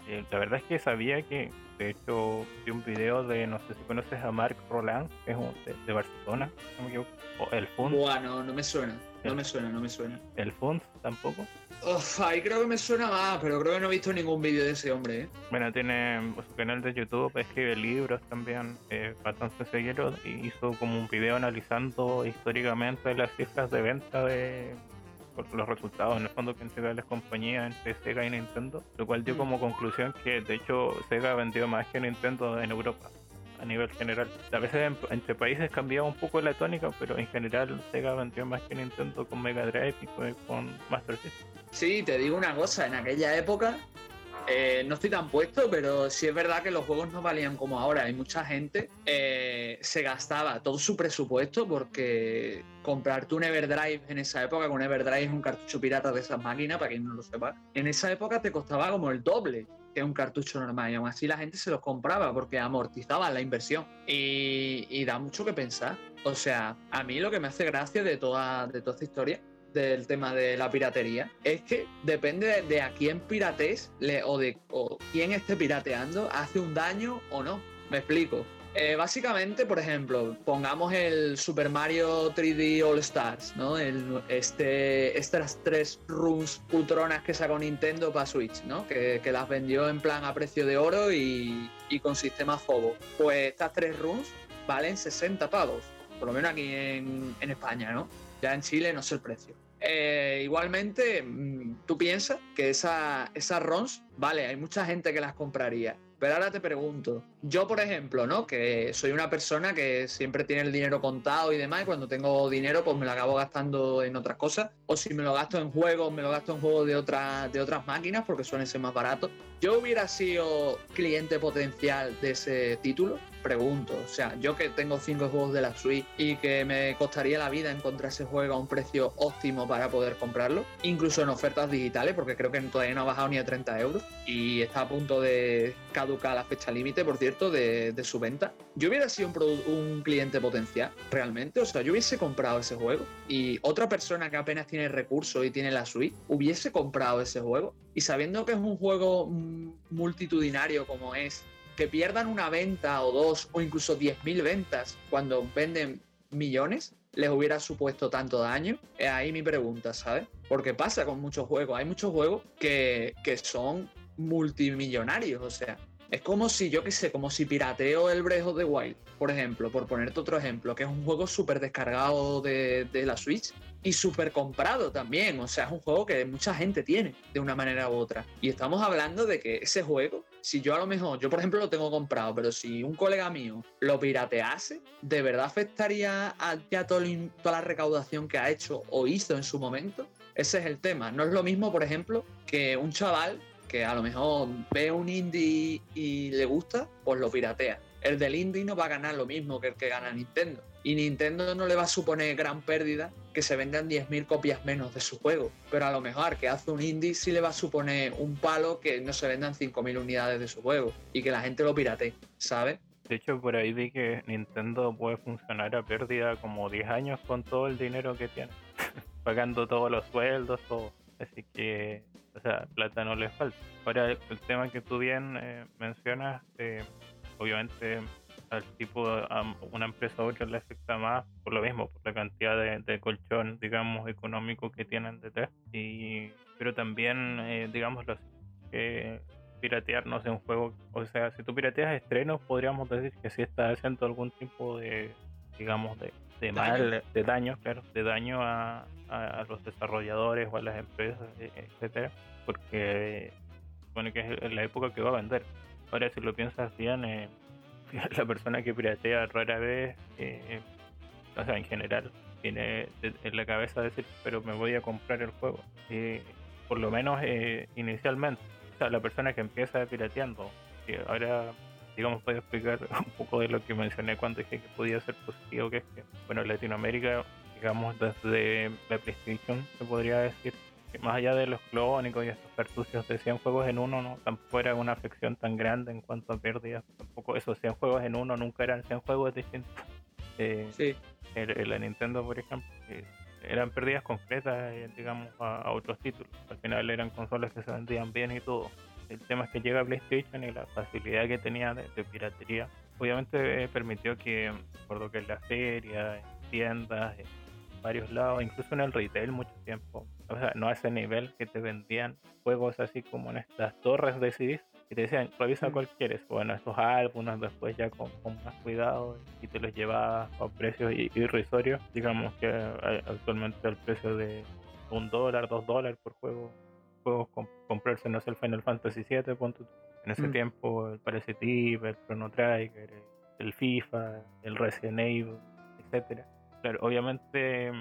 eh, la verdad es que sabía que, de hecho, vi un video de, no sé si conoces a Marc Roland, que es un- de, de Barcelona, no me equivoco. O el Fund, Buah, no, no me suena. No me suena, no me suena. el Fund tampoco. Uf, ahí creo que me suena más, pero creo que no he visto ningún vídeo de ese hombre, ¿eh? Bueno, tiene su canal de YouTube, escribe libros también, eh, bastante seguido, y hizo como un video analizando históricamente las cifras de venta de por los resultados en el fondo que entregan las compañías entre Sega y Nintendo, lo cual dio Mm. como conclusión que de hecho Sega vendió más que Nintendo en Europa a nivel general. A veces en- entre países cambiaba un poco la tónica, pero en general Sega vendió más que Nintendo con Mega Drive y con Master System. Sí, te digo una cosa, en aquella época eh, no estoy tan puesto, pero sí es verdad que los juegos no valían como ahora. Hay mucha gente eh, se gastaba todo su presupuesto porque comprarte un Everdrive en esa época, que un Everdrive es un cartucho pirata de esas máquinas, para quien no lo sepa, en esa época te costaba como el doble que un cartucho normal y aún así la gente se los compraba porque amortizaba la inversión y, y da mucho que pensar. O sea, a mí lo que me hace gracia de toda, de toda esta historia del tema de la piratería es que depende de, a quién pirates o de quién esté pirateando, hace un daño o no. Me explico. Eh, básicamente, por ejemplo, pongamos el Super Mario 3D All Stars, ¿no? El, este, estas tres runes putronas que sacó Nintendo para Switch, ¿no? Que, que las vendió en plan a precio de oro y, y con sistema FOBO. Pues estas tres runes valen 60 pavos, por lo menos aquí en, en España, ¿no? Ya en Chile no sé el precio. Eh, igualmente, mm, tú piensas que esa, esas ROMs, vale, hay mucha gente que las compraría, Pero ahora te pregunto, yo por ejemplo, ¿no? Que soy una persona que siempre tiene el dinero contado y demás, y cuando tengo dinero pues me lo acabo gastando en otras cosas, o si me lo gasto en juegos, me lo gasto en juegos de, otras de otras máquinas porque suelen ser más baratos. Yo hubiera sido cliente potencial de ese título, pregunto. O sea, yo que tengo cinco juegos de la Switch y que me costaría la vida encontrar ese juego a un precio óptimo para poder comprarlo, incluso en ofertas digitales, porque creo que todavía no ha bajado ni a 30 euros y está a punto de caducar la fecha límite, por cierto, de, su venta. Yo hubiera sido un, un cliente potencial, realmente. O sea, yo hubiese comprado ese juego y otra persona que apenas tiene recursos y tiene la Switch hubiese comprado ese juego. Y sabiendo que es un juego mm, multitudinario como es que pierdan una venta o dos o incluso 10.000 ventas cuando venden millones, les hubiera supuesto tanto daño? Es ahí mi pregunta, ¿sabes? Porque pasa con muchos juegos. Hay muchos juegos que, que son multimillonarios, o sea, es como si, yo qué sé, como si pirateo el Breath of the Wild, por ejemplo, por ponerte otro ejemplo, que es un juego súper descargado de, de, la Switch y súper comprado también. O sea, es un juego que mucha gente tiene de una manera u otra. Y estamos hablando de que ese juego, si yo a lo mejor, yo por ejemplo lo tengo comprado, pero si un colega mío lo piratease, ¿de verdad afectaría a toda la recaudación que ha hecho o hizo en su momento? Ese es el tema. No es lo mismo, por ejemplo, que un chaval que a lo mejor ve un indie y le gusta, pues lo piratea. El del indie no va a ganar lo mismo que el que gana Nintendo. Y Nintendo no le va a suponer gran pérdida que se vendan 10.000 copias menos de su juego. Pero a lo mejor que hace un indie sí le va a suponer un palo que no se vendan 5.000 unidades de su juego y que la gente lo piratee, ¿sabes? De hecho, por ahí vi que Nintendo puede funcionar a pérdida como 10 años con todo el dinero que tiene, pagando todos los sueldos, todo. Así que o sea, plata no les falta. Ahora, el tema que tú bien eh, mencionas, eh, obviamente al tipo, a una empresa a otra le afecta más por lo mismo, por la cantidad de, colchón, digamos, económico que tienen detrás. Y, pero también, eh, digamos, los, que piratear, no sé, un juego, o sea, si tú pirateas estrenos, podríamos decir que sí estás haciendo algún tipo de, digamos, de, de mal, de daño, claro, de daño a, a, los desarrolladores o a las empresas, e, etcétera, porque supone que es la época que va a vender. Ahora, si lo piensas bien, eh, la persona que piratea rara vez, eh, o sea, en general, tiene en la cabeza decir, pero me voy a comprar el juego. por lo menos eh, inicialmente. O sea, la persona que empieza pirateando, que ahora digamos, puedo explicar un poco de lo que mencioné cuando dije que podía ser positivo, que es que, bueno, en Latinoamérica digamos, desde la PlayStation, se podría decir más allá de los clónicos y estos pertucios de 100 juegos en uno, no tampoco era una afección tan grande en cuanto a pérdidas. Tampoco esos 100 juegos en uno nunca eran 100 juegos distintos. Eh, sí. En la Nintendo, por ejemplo, eran pérdidas concretas, eh, digamos, a, otros títulos. Al final eran consolas que se vendían bien y todo. El tema es que llega PlayStation y la facilidad que tenía de, piratería, obviamente eh, permitió que, recuerdo que en la feria, en tiendas, varios lados, incluso en el retail mucho tiempo. O sea, no a ese nivel que te vendían juegos así como en estas torres de CDs y te decían, revisa cuál quieres. Bueno, estos álbumes después ya con, más cuidado y te los llevabas a precios irrisorios. Digamos que actualmente el precio de un dólar, dos dólares por juego. Juegos comprarse, no sé, el Final Fantasy VII, En ese mm. tiempo el Parasite Eve, el Chrono Trigger, el FIFA, el Resident Evil, etcétera Claro, obviamente,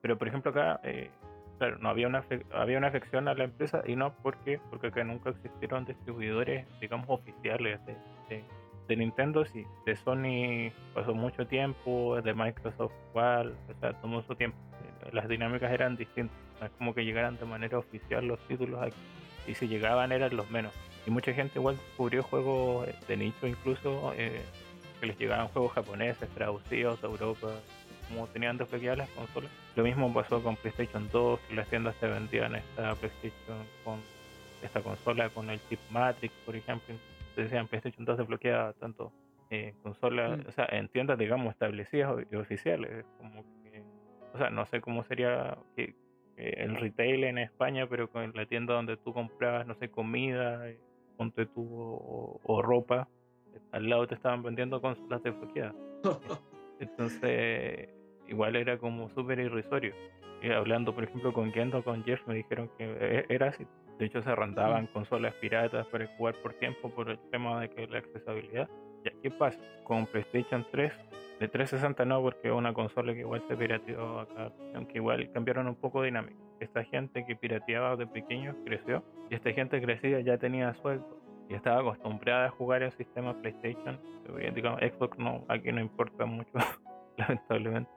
pero por ejemplo acá, eh, claro, no había una había una afección a la empresa y no porque porque acá nunca existieron distribuidores, digamos, oficiales de, de, Nintendo, sí, de Sony pasó mucho tiempo, de Microsoft igual, o sea, tomó su tiempo. Las dinámicas eran distintas, no es como que llegaran de manera oficial los títulos aquí, y si llegaban eran los menos. Y mucha gente igual descubrió juegos de nicho incluso, eh, que les llegaban juegos japoneses traducidos a Europa como tenían desbloqueadas las consolas. Lo mismo pasó con PlayStation 2, que las tiendas te vendían esta PlayStation con esta consola con el chip Matrix, por ejemplo. Te decían PlayStation 2 desbloqueada tanto eh, consolas, mm. o sea, en tiendas, digamos, establecidas y oficiales. Como que, o sea, no sé cómo sería que, el retail en España, pero con la tienda donde tú comprabas, no sé, comida, eh, ponte tú o, o ropa, al lado te estaban vendiendo consolas desbloqueadas. Entonces, igual era como súper irrisorio. Y hablando, por ejemplo, con Kendo, con Jeff, me dijeron que e- era así. De hecho, se arrendaban consolas piratas para jugar por tiempo por el tema de que la accesibilidad. Ya, ¿qué pasa? Con PlayStation 3, de 360 no, porque es una consola que igual se pirateó acá, aunque igual cambiaron un poco de dinámica. Esta gente que pirateaba de pequeños creció, y esta gente crecida ya tenía sueldo y estaba acostumbrada a jugar el sistema PlayStation. Digamos, Xbox no, aquí no importa mucho, lamentablemente.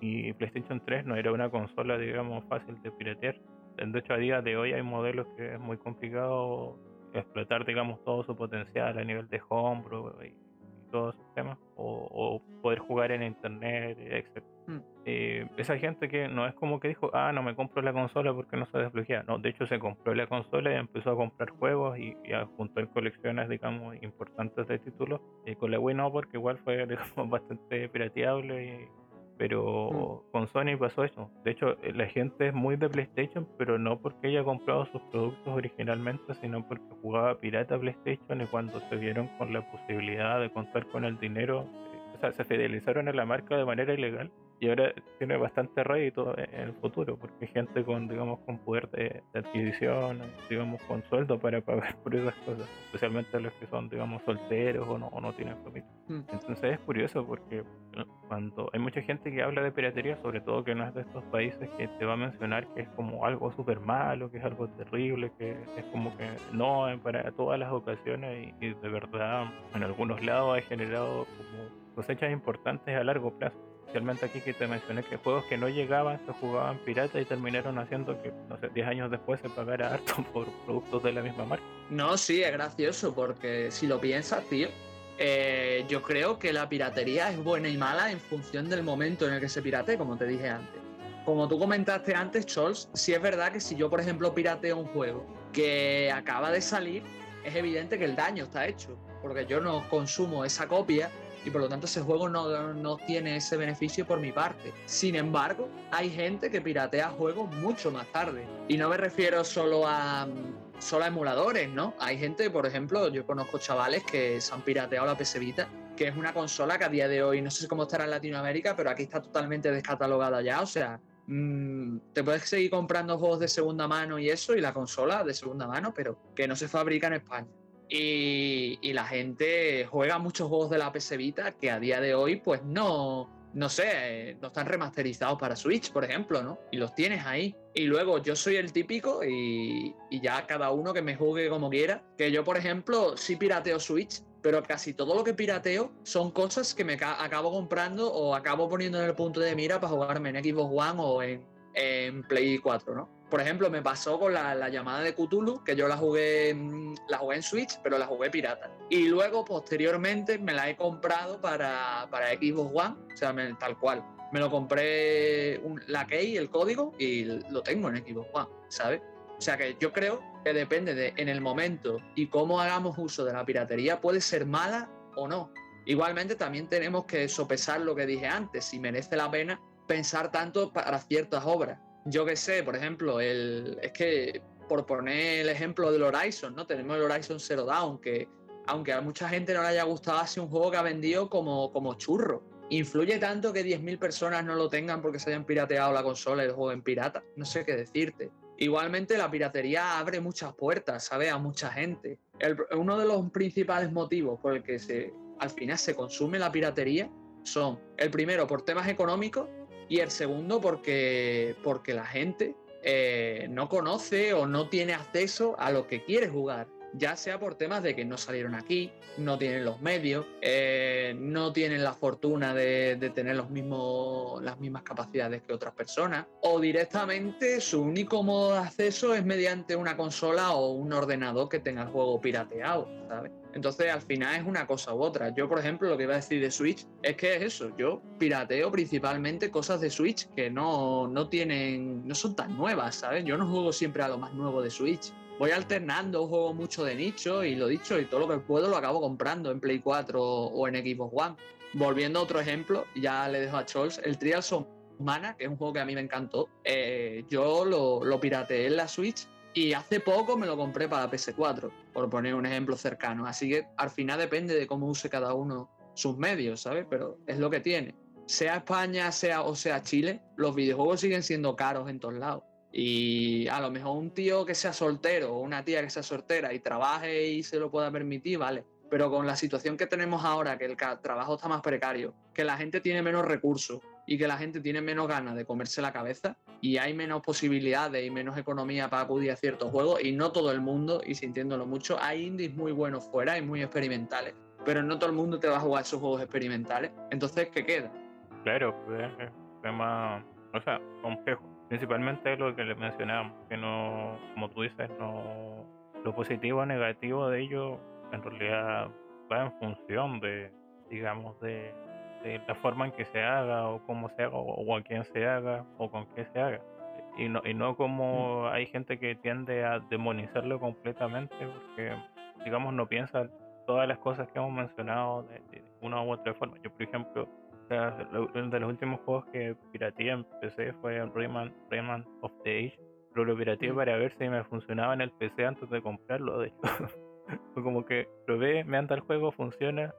Y PlayStation 3 no era una consola, digamos, fácil de piratear. De hecho, a día de hoy hay modelos que es muy complicado explotar, digamos, todo su potencial a nivel de homebrew y, y todos esos temas, o, o poder jugar en internet, etc. Mm. Eh, esa gente que no es como que dijo, ah, no me compro la consola porque no se desbloquea. No, de hecho se compró la consola y empezó a comprar juegos y, y a juntar colecciones, digamos, importantes de títulos. Y con la Wii no, porque igual fue, digamos, bastante pirateable. y- pero con Sony pasó eso. De hecho, eh, la gente es muy de PlayStation, pero no porque haya comprado sus productos originalmente, sino porque jugaba pirata PlayStation y cuando se vieron con la posibilidad de contar con el dinero, eh, o sea, se fidelizaron a la marca de manera ilegal y ahora tiene bastante rédito en el futuro, porque hay gente con, digamos, con poder de, de adquisición, digamos, con sueldo para pagar por esas cosas, especialmente los que son, digamos, solteros o no, o no tienen familia. Mm. Entonces es curioso porque cuando hay mucha gente que habla de piratería, sobre todo que no es de estos países, que te va a mencionar que es como algo súper malo, que es algo terrible, que es como que no para todas las ocasiones y, y de verdad en algunos lados ha generado como cosechas importantes a largo plazo. Especialmente aquí que te mencioné que juegos que no llegaban se jugaban pirata y terminaron haciendo que, no sé, 10 años después se pagara harto por productos de la misma marca. No, sí, es gracioso porque si lo piensas, tío, eh, yo creo que la piratería es buena y mala en función del momento en el que se piratee, como te dije antes. Como tú comentaste antes, Scholz, sí es verdad que si yo, por ejemplo, pirateo un juego que acaba de salir, es evidente que el daño está hecho, porque yo no consumo esa copia y por lo tanto ese juego no, no tiene ese beneficio por mi parte. Sin embargo, hay gente que piratea juegos mucho más tarde. Y no me refiero solo a, solo a emuladores, ¿no? Hay gente, por ejemplo, yo conozco chavales que se han pirateado la PS Vita, que es una consola que a día de hoy, no sé cómo estará en Latinoamérica, pero aquí está totalmente descatalogada ya, o sea... mm, te puedes seguir comprando juegos de segunda mano y eso, y la consola de segunda mano, pero que no se fabrica en España. Y, la gente juega muchos juegos de la PS Vita que a día de hoy, pues no, no sé, eh, no están remasterizados para Switch, por ejemplo, ¿no? Y los tienes ahí. Y luego yo soy el típico y, ya cada uno que me juegue como quiera, que yo, por ejemplo, sí pirateo Switch, pero casi todo lo que pirateo son cosas que me ca- acabo comprando o acabo poniendo en el punto de mira para jugarme en Xbox One o en, en Play 4, ¿no? Por ejemplo, me pasó con la, la llamada de Cthulhu, que yo la jugué, la jugué en Switch, pero la jugué pirata. Y luego, posteriormente, me la he comprado para, para Xbox One, o sea, me- tal cual. Me lo compré la key, el código, y lo tengo en Xbox One, ¿sabes? O sea que yo creo que depende de en el momento y cómo hagamos uso de la piratería, puede ser mala o no. Igualmente también tenemos que sopesar lo que dije antes, si merece la pena pensar tanto para ciertas obras. Yo que sé, por ejemplo, el, es que por poner el ejemplo del Horizon, ¿no? Tenemos el Horizon Zero Dawn, que aunque a mucha gente no le haya gustado, ha sido un juego que ha vendido como, como churro. Influye tanto que 10.000 personas no lo tengan porque se hayan pirateado la consola y el juego en pirata. No sé qué decirte. Igualmente la piratería abre muchas puertas, ¿sabes? A mucha gente. El- uno de los principales motivos por el que se, al final se consume la piratería son, el primero, por temas económicos y el segundo, porque, porque la gente eh, no conoce o no tiene acceso a lo que quiere jugar. Ya sea por temas de que no salieron aquí, no tienen los medios, eh, no tienen la fortuna de, de tener los mismos, las mismas capacidades que otras personas, o directamente su único modo de acceso es mediante una consola o un ordenador que tenga el juego pirateado, ¿sabes? Entonces al final es una cosa u otra. Yo, por ejemplo, lo que iba a decir de Switch es que es eso. Yo pirateo principalmente cosas de Switch que no, no tienen, no son tan nuevas, ¿sabes? Yo no juego siempre a lo más nuevo de Switch. Voy alternando, juego mucho de nicho y lo dicho, y todo lo que puedo lo acabo comprando en Play 4 o en Xbox One. Volviendo a otro ejemplo, ya le dejo a Scholz, el Trials of Mana, que es un juego que a mí me encantó, eh, yo lo, lo pirateé en la Switch y hace poco me lo compré para PS4, por poner un ejemplo cercano. Así que al final depende de cómo use cada uno sus medios, ¿sabes? Pero es lo que tiene. sea España, sea o sea Chile, los videojuegos siguen siendo caros en todos lados. Y a lo mejor un tío que sea soltero o una tía que sea soltera y trabaje y se lo pueda permitir, vale. Pero con la situación que tenemos ahora, que el trabajo está más precario, que la gente tiene menos recursos y que la gente tiene menos ganas de comerse la cabeza y hay menos posibilidades y menos economía para acudir a ciertos juegos y no todo el mundo, y sintiéndolo mucho, hay indies muy buenos fuera y muy experimentales, pero no todo el mundo te va a jugar esos juegos experimentales. Entonces, ¿qué queda? Claro, pues, es un tema, o sea, complejo. Principalmente lo que le mencionábamos, que no, como tú dices, no, lo positivo o negativo de ello en realidad va en función de, digamos, de, la forma en que se haga o cómo se haga o, a quién se haga o con qué se haga. Y no, y no como hay gente que tiende a demonizarlo completamente porque, digamos, no piensa todas las cosas que hemos mencionado de, una u otra forma. Yo, por ejemplo, uno de los últimos juegos que pirateé en PC fue Rayman, Rayman of the Age, pero lo pirateé para ver si me funcionaba en el PC antes de comprarlo. De hecho. Como que probé, me anda el juego, funciona,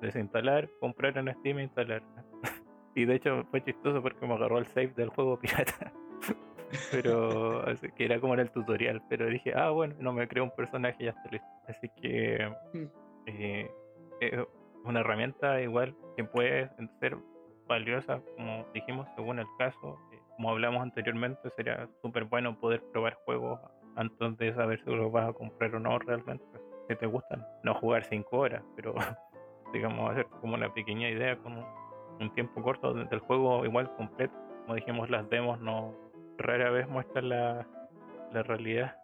desinstalar, comprar en Steam e instalar. y de hecho fue chistoso porque me agarró el save del juego pirata. pero así que era como en el tutorial. Pero dije, ah, bueno, no me creo un personaje y ya está listo. Así que mm. eh, es una herramienta igual que puede ser valiosa, como dijimos, según el caso. Eh, como hablamos anteriormente, sería súper bueno poder probar juegos antes de saber si los vas a comprar o no realmente que te gustan. No jugar 5 horas, pero digamos hacer como una pequeña idea con un, tiempo corto del juego igual completo. Como dijimos, las demos no rara vez muestran la, la realidad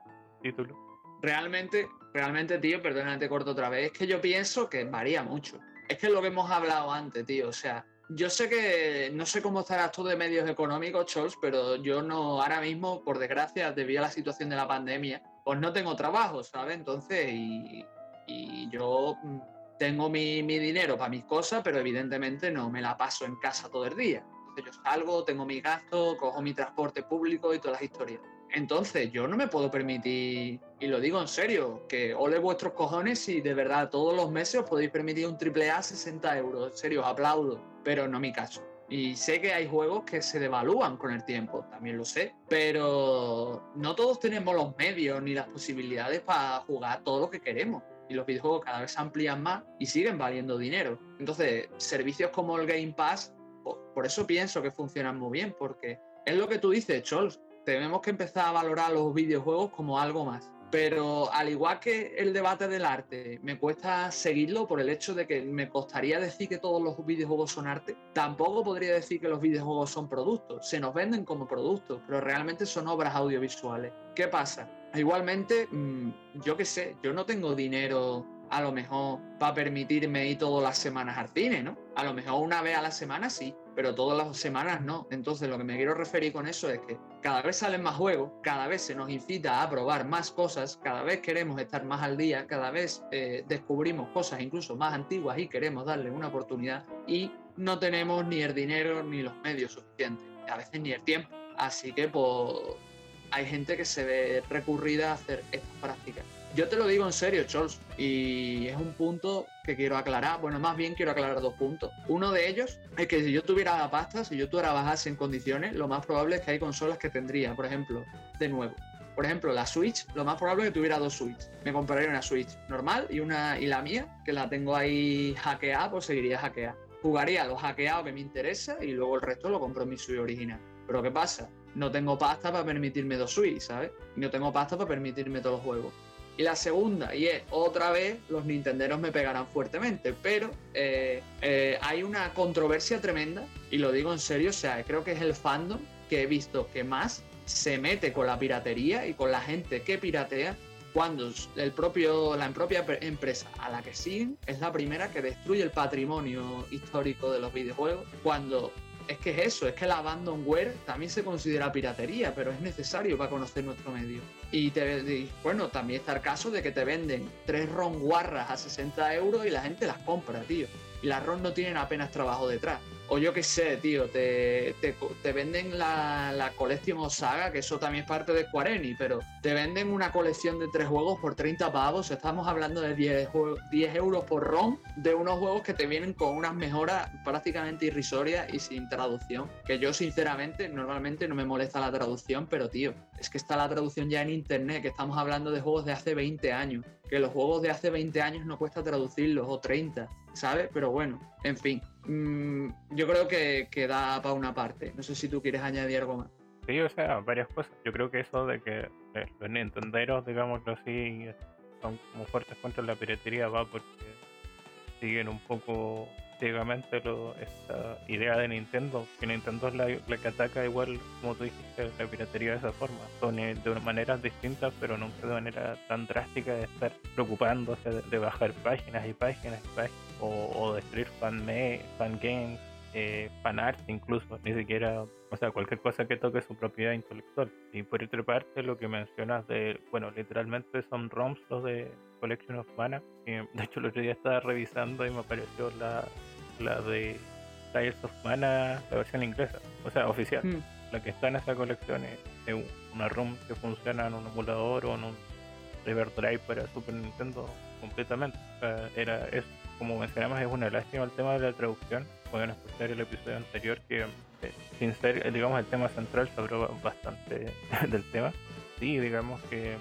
título. Realmente, realmente, tío, perdónate corto otra vez, es que yo pienso que varía mucho. Es que lo que hemos hablado antes, tío, o sea, yo sé que no sé cómo estarás tú de medios económicos, Chols, pero yo no, ahora mismo, por desgracia, debido a la situación de la pandemia, pues no tengo trabajo, ¿sabes? Entonces, y, yo mm, tengo mi, dinero para mis cosas, pero evidentemente no me la paso en casa todo el día. Entonces yo salgo, tengo mi gasto, cojo mi transporte público y todas las historias. Entonces yo no me puedo permitir, y lo digo en serio, que ole vuestros cojones si de verdad todos los meses os podéis permitir un triple A 60 euros. En serio, os aplaudo, pero no mi caso. Y sé que hay juegos que se devalúan con el tiempo, también lo sé, pero no todos tenemos los medios ni las posibilidades para jugar todo lo que queremos. Y los videojuegos cada vez se amplían más y siguen valiendo dinero. Entonces, servicios como el Game Pass, por eso pienso que funcionan muy bien, porque es lo que tú dices, Chols. Tenemos que empezar a valorar los videojuegos como algo más pero al igual que el debate del arte, me cuesta seguirlo por el hecho de que me costaría decir que todos los videojuegos son arte, tampoco podría decir que los videojuegos son productos. Se nos venden como productos, pero realmente son obras audiovisuales. ¿Qué pasa? Igualmente, mm, yo qué sé, yo no tengo dinero a lo mejor para permitirme ir todas las semanas al cine, ¿no? A lo mejor una vez a la semana sí, pero todas las semanas no. Entonces lo que me quiero referir con eso es que cada vez salen más juegos, cada vez se nos incita a probar más cosas, cada vez queremos estar más al día, cada vez eh, descubrimos cosas incluso más antiguas y queremos darle una oportunidad y no tenemos ni el dinero ni los medios suficientes, a veces ni el tiempo. Así que pues hay gente que se ve recurrida a hacer estas prácticas. Yo te lo digo en serio, Charles, y es un punto que quiero aclarar. Bueno, más bien quiero aclarar dos puntos. Uno de ellos es que si yo tuviera pasta, si yo trabajase en condiciones, lo más probable es que hay consolas que tendría, por ejemplo, de nuevo. Por ejemplo, la Switch, lo más probable es que tuviera dos Switch. Me compraría una Switch normal y una y la mía, que la tengo ahí hackeada, pues seguiría hackeada. Jugaría lo hackeado que me interesa y luego el resto lo compro en mi Switch original. Pero ¿qué pasa? No tengo pasta para permitirme dos Switch, ¿sabes? no tengo pasta para permitirme todos los juegos. Y la segunda, y es otra vez, los nintenderos me pegarán fuertemente, pero eh, eh, hay una controversia tremenda, y lo digo en serio, o sea, creo que es el fandom que he visto que más se mete con la piratería y con la gente que piratea cuando el propio, la propia empresa a la que siguen es la primera que destruye el patrimonio histórico de los videojuegos, cuando es que es eso, es que el abandonware también se considera piratería, pero es necesario para conocer nuestro medio. Y, te, bueno, también está el caso de que te venden tres ROM guarras a 60 euros y la gente las compra, tío. Y las ROM no tienen apenas trabajo detrás. O yo qué sé, tío, te, te, te venden la, la Collection Saga, que eso también es parte de Square pero te venden una colección de tres juegos por 30 pavos, estamos hablando de 10, 10 euros por ROM, de unos juegos que te vienen con unas mejoras prácticamente irrisorias y sin traducción, que yo sinceramente normalmente no me molesta la traducción, pero tío, es que está la traducción ya en internet, que estamos hablando de juegos de hace 20 años, que los juegos de hace 20 años no cuesta traducirlos, o 30, ¿sabes? Pero bueno, en fin, mmm, yo creo que, que da para una parte. No sé si tú quieres añadir algo más. Sí, o sea, varias cosas. Yo creo que eso de que eh, los nintenderos, digámoslo así, son como fuertes contra la piratería va porque siguen un poco ciegamente lo, esta idea de Nintendo, que Nintendo es la, la, que ataca igual, como tú dijiste, la piratería de esa forma. Son de maneras distintas, pero nunca de manera tan drástica de estar preocupándose de, de bajar páginas y páginas y páginas, o, o destruir fan, fan games, eh, fan art incluso, ni siquiera, o sea, cualquier cosa que toque su propiedad intelectual. Y por otra parte, lo que mencionas de, bueno, literalmente son ROMs los de Collection of Mana, de hecho el otro día estaba revisando y me apareció la, la de Trials of Mana, la versión inglesa, o sea, oficial. Mm. La que está en esa colección es, es una ROM que funciona en un emulador o en un River Drive para Super Nintendo completamente. O sea, era eso. Como mencionamos, es una lástima el tema de la traducción. Pueden escuchar el episodio anterior que, eh, sin ser, digamos, el tema central, se habló bastante del tema. Sí, digamos que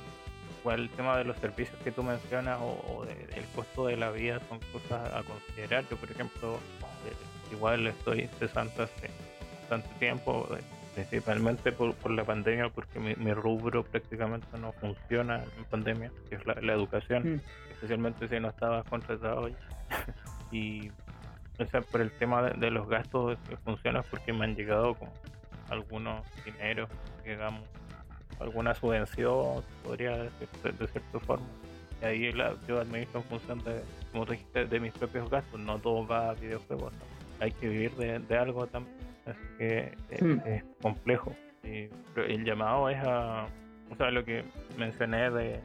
igual el tema de los servicios que tú mencionas o, o de, el costo de la vida son cosas a considerar. Yo, por ejemplo, eh, igual estoy cesante hace bastante tiempo, eh, principalmente por, por, la pandemia, porque mi, mi, rubro prácticamente no funciona en pandemia, que es la, la educación, mm. especialmente si no estabas contratado ya. y o sea, por el tema de, de, los gastos funciona porque me han llegado con algunos dineros, digamos, alguna subvención, podría decir, de, cierta forma. Y ahí la, yo administro en función de, como dijiste, de mis propios gastos, no todo va a videojuegos, ¿no? hay que vivir de, de algo también, así que es, hmm. es complejo. Y, el llamado es a, o sea, lo que mencioné de,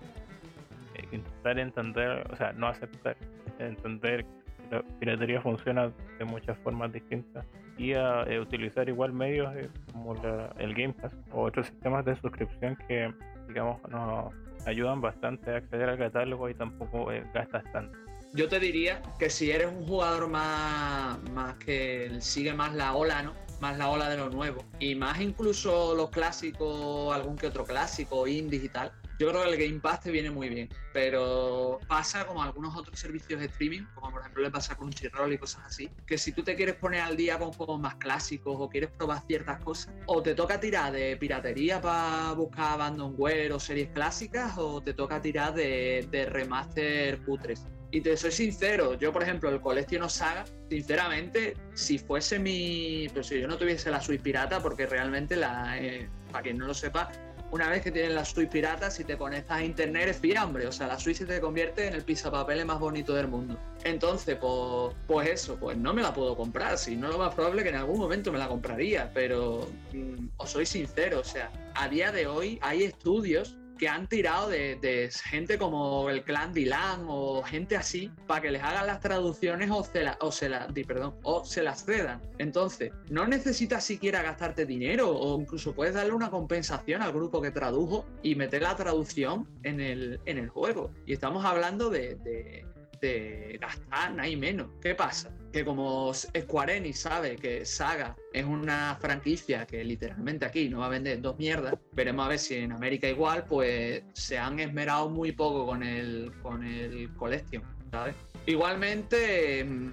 de intentar entender, o sea, no aceptar, entender la piratería funciona de muchas formas distintas y a eh, utilizar igual medios eh, como el Game Pass o otros sistemas de suscripción que digamos nos ayudan bastante a acceder al catálogo y tampoco eh, gastas tanto. Yo te diría que si eres un jugador más, más que sigue más la ola, ¿no? Más la ola de lo nuevo y más incluso los clásicos, algún que otro clásico, indie y tal, yo creo que el Game Pass te viene muy bien, pero pasa como algunos otros servicios de streaming, como por ejemplo le pasa con Crunchyroll y cosas así, que si tú te quieres poner al día con juegos más clásicos o quieres probar ciertas cosas, o te toca tirar de piratería para buscar abandonware o series clásicas, o te toca tirar de, remaster putres. Y te soy sincero, yo por ejemplo el Collection Saga, sinceramente, si fuese mi... Pero si yo no tuviese la Switch pirata, porque realmente la... Eh, para quien no lo sepa, una vez que tienes la Switch pirata, si te conectas a internet es fiambre. O sea, la Switch se te convierte en el pisapapeles más bonito del mundo. Entonces, pues, pues eso, pues no me la puedo comprar. Si no, lo más probable que en algún momento me la compraría. Pero mmm, os soy sincero, o sea, a día de hoy hay estudios que han tirado de, gente como el clan Dylan o gente así para que les hagan las traducciones o se, la, o, se las cedan. Entonces, no necesitas siquiera gastarte dinero o incluso puedes darle una compensación al grupo que tradujo y meter la traducción en el, en el juego. Y estamos hablando de de gastar, menos. ¿Qué pasa? Que como Square Enix sabe que Saga es una franquicia que literalmente aquí no va a vender dos mierdas, veremos a ver si en América igual, pues se han esmerado muy poco con el, con el Collection, ¿sabes? Igualmente, mmm,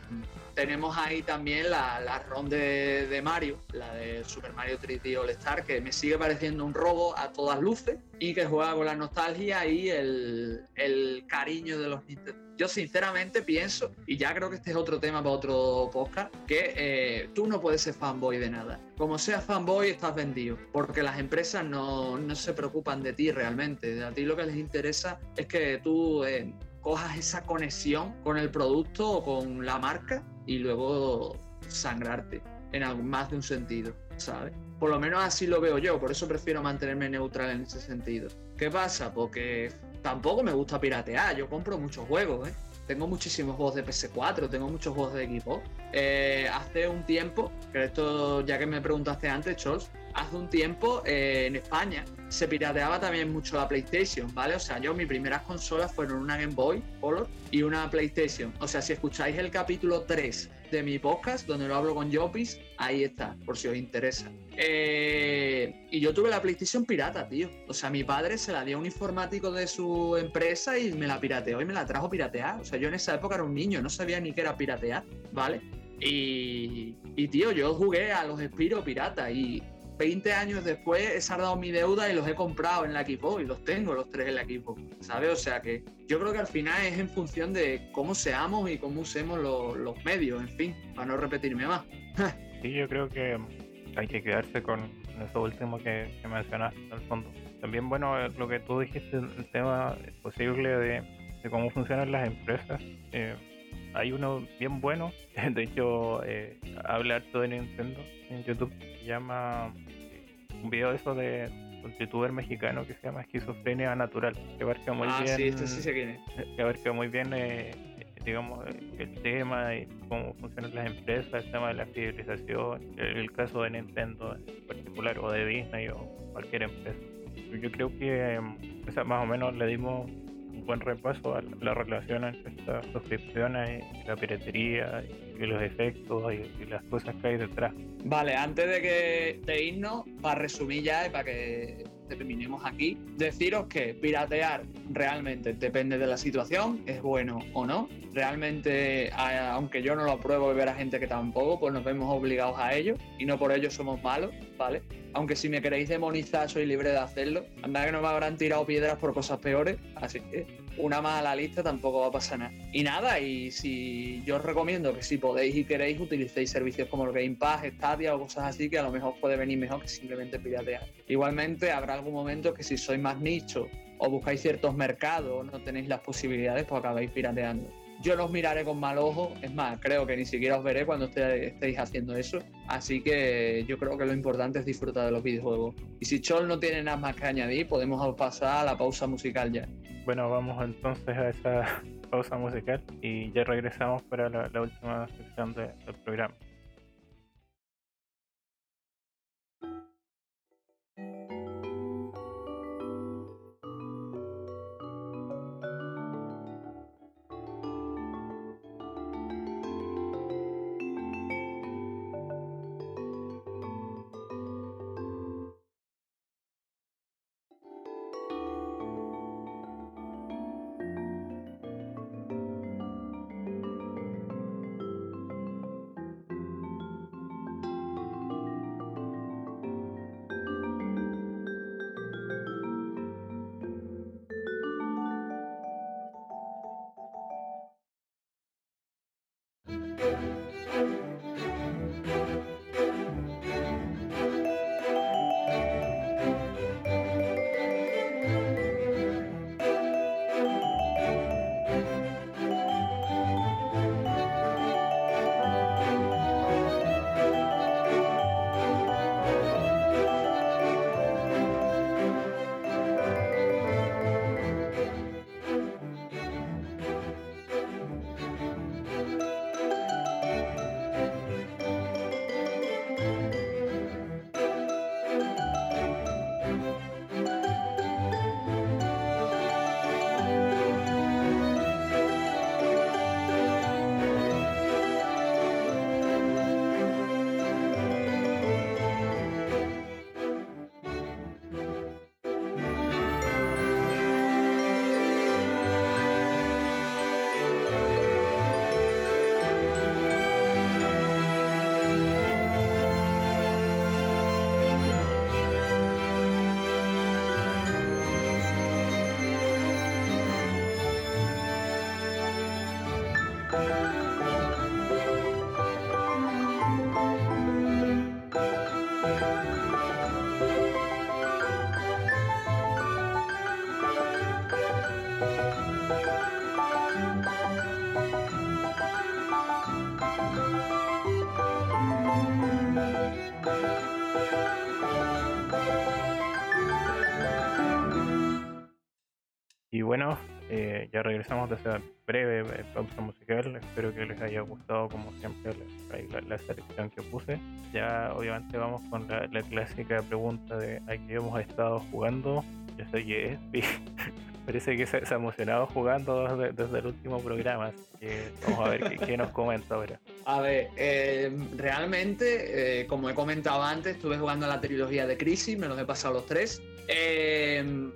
tenemos ahí también la, la ROM de, de, Mario, la de Super Mario 3D All Star, que me sigue pareciendo un robo a todas luces y que juega con la nostalgia y el, el cariño de los Nintendo. Yo sinceramente pienso, y ya creo que este es otro tema para otro podcast, que eh, tú no puedes ser fanboy de nada. Como seas fanboy estás vendido, porque las empresas no, no se preocupan de ti realmente. A ti lo que les interesa es que tú... Eh, cojas esa conexión con el producto o con la marca y luego sangrarte en más de un sentido, ¿sabes? Por lo menos así lo veo yo, por eso prefiero mantenerme neutral en ese sentido. ¿Qué pasa? Porque tampoco me gusta piratear, yo compro muchos juegos, ¿eh? Tengo muchísimos juegos de PS4, tengo muchos juegos de equipo. Eh, hace un tiempo, que esto ya que me preguntaste antes, Chols, hace un tiempo eh, en España se pirateaba también mucho la PlayStation, ¿vale? O sea, yo mis primeras consolas fueron una Game Boy Color y una PlayStation. O sea, si escucháis el capítulo 3 de mi podcast, donde lo hablo con Jopis, ahí está, por si os interesa. Eh, y yo tuve la PlayStation pirata, tío. O sea, mi padre se la dio a un informático de su empresa y me la pirateó y me la trajo piratear. O sea, yo en esa época era un niño, no sabía ni qué era piratear, ¿vale? Y, y tío, yo jugué a los Spiro pirata y 20 años después he saldado mi deuda y los he comprado en la equipo y los tengo los tres en la equipo, ¿sabes? O sea que yo creo que al final es en función de cómo seamos y cómo usemos los, medios, en fin, para no repetirme más. Sí, yo creo que hay que quedarse con eso último que, mencionaste en el fondo. También, bueno, lo que tú dijiste, el tema posible de, de cómo funcionan las empresas. eh, hay uno bien bueno, de hecho, eh, habla harto de Nintendo en YouTube, se llama eh, un video de eso de un youtuber mexicano que se llama Esquizofrenia Natural, que abarca muy ah, bien sí, esto sí sé quién es. que abarca muy bien, eh, digamos, eh, el tema y cómo funcionan las empresas, el tema de la fidelización, el, el caso de Nintendo en particular, o de Disney o cualquier empresa. Yo creo que o sea, más o menos le dimos un buen repaso a la la relación entre estas suscripciones y la piratería y los efectos y, y las cosas que hay detrás. Vale, antes de que de irnos, para resumir ya y para que terminemos aquí, deciros que piratear realmente depende de la situación, es bueno o no. Realmente, aunque yo no lo apruebo y ver a gente que tampoco, pues nos vemos obligados a ello y no por ello somos malos, ¿vale? Aunque si me queréis demonizar, soy libre de hacerlo. Anda que no me habrán tirado piedras por cosas peores, así que una más a la lista tampoco va a pasar nada. Y nada, y si yo os recomiendo que si podéis y queréis utilicéis servicios como el Game Pass, Stadia o cosas así que a lo mejor puede venir mejor que simplemente piratear. Igualmente habrá algún momento que si sois más nicho o buscáis ciertos mercados o no tenéis las posibilidades, pues acabáis pirateando. Yo no os miraré con mal ojo, es más, creo que ni siquiera os veré cuando esté- estéis haciendo eso. Así que yo creo que lo importante es disfrutar de los videojuegos. Y si Chol no tiene nada más que añadir, podemos pasar a la pausa musical ya. Bueno, vamos entonces a esa pausa musical y ya regresamos para la, última sección de- del programa. Regresamos de esa breve eh, pausa musical. Espero que les haya gustado, como siempre, la, la- la selección que puse. Ya, obviamente, vamos con la, la clásica pregunta de a qué hemos estado jugando. Yo soy Espi. Parece que se, se ha emocionado jugando desde, desde el último programa. Así que vamos a ver qué, qué nos comenta ahora. A ver, eh, realmente, eh, como he comentado antes, estuve jugando la trilogía de Crisis, me los he pasado los tres. Eh,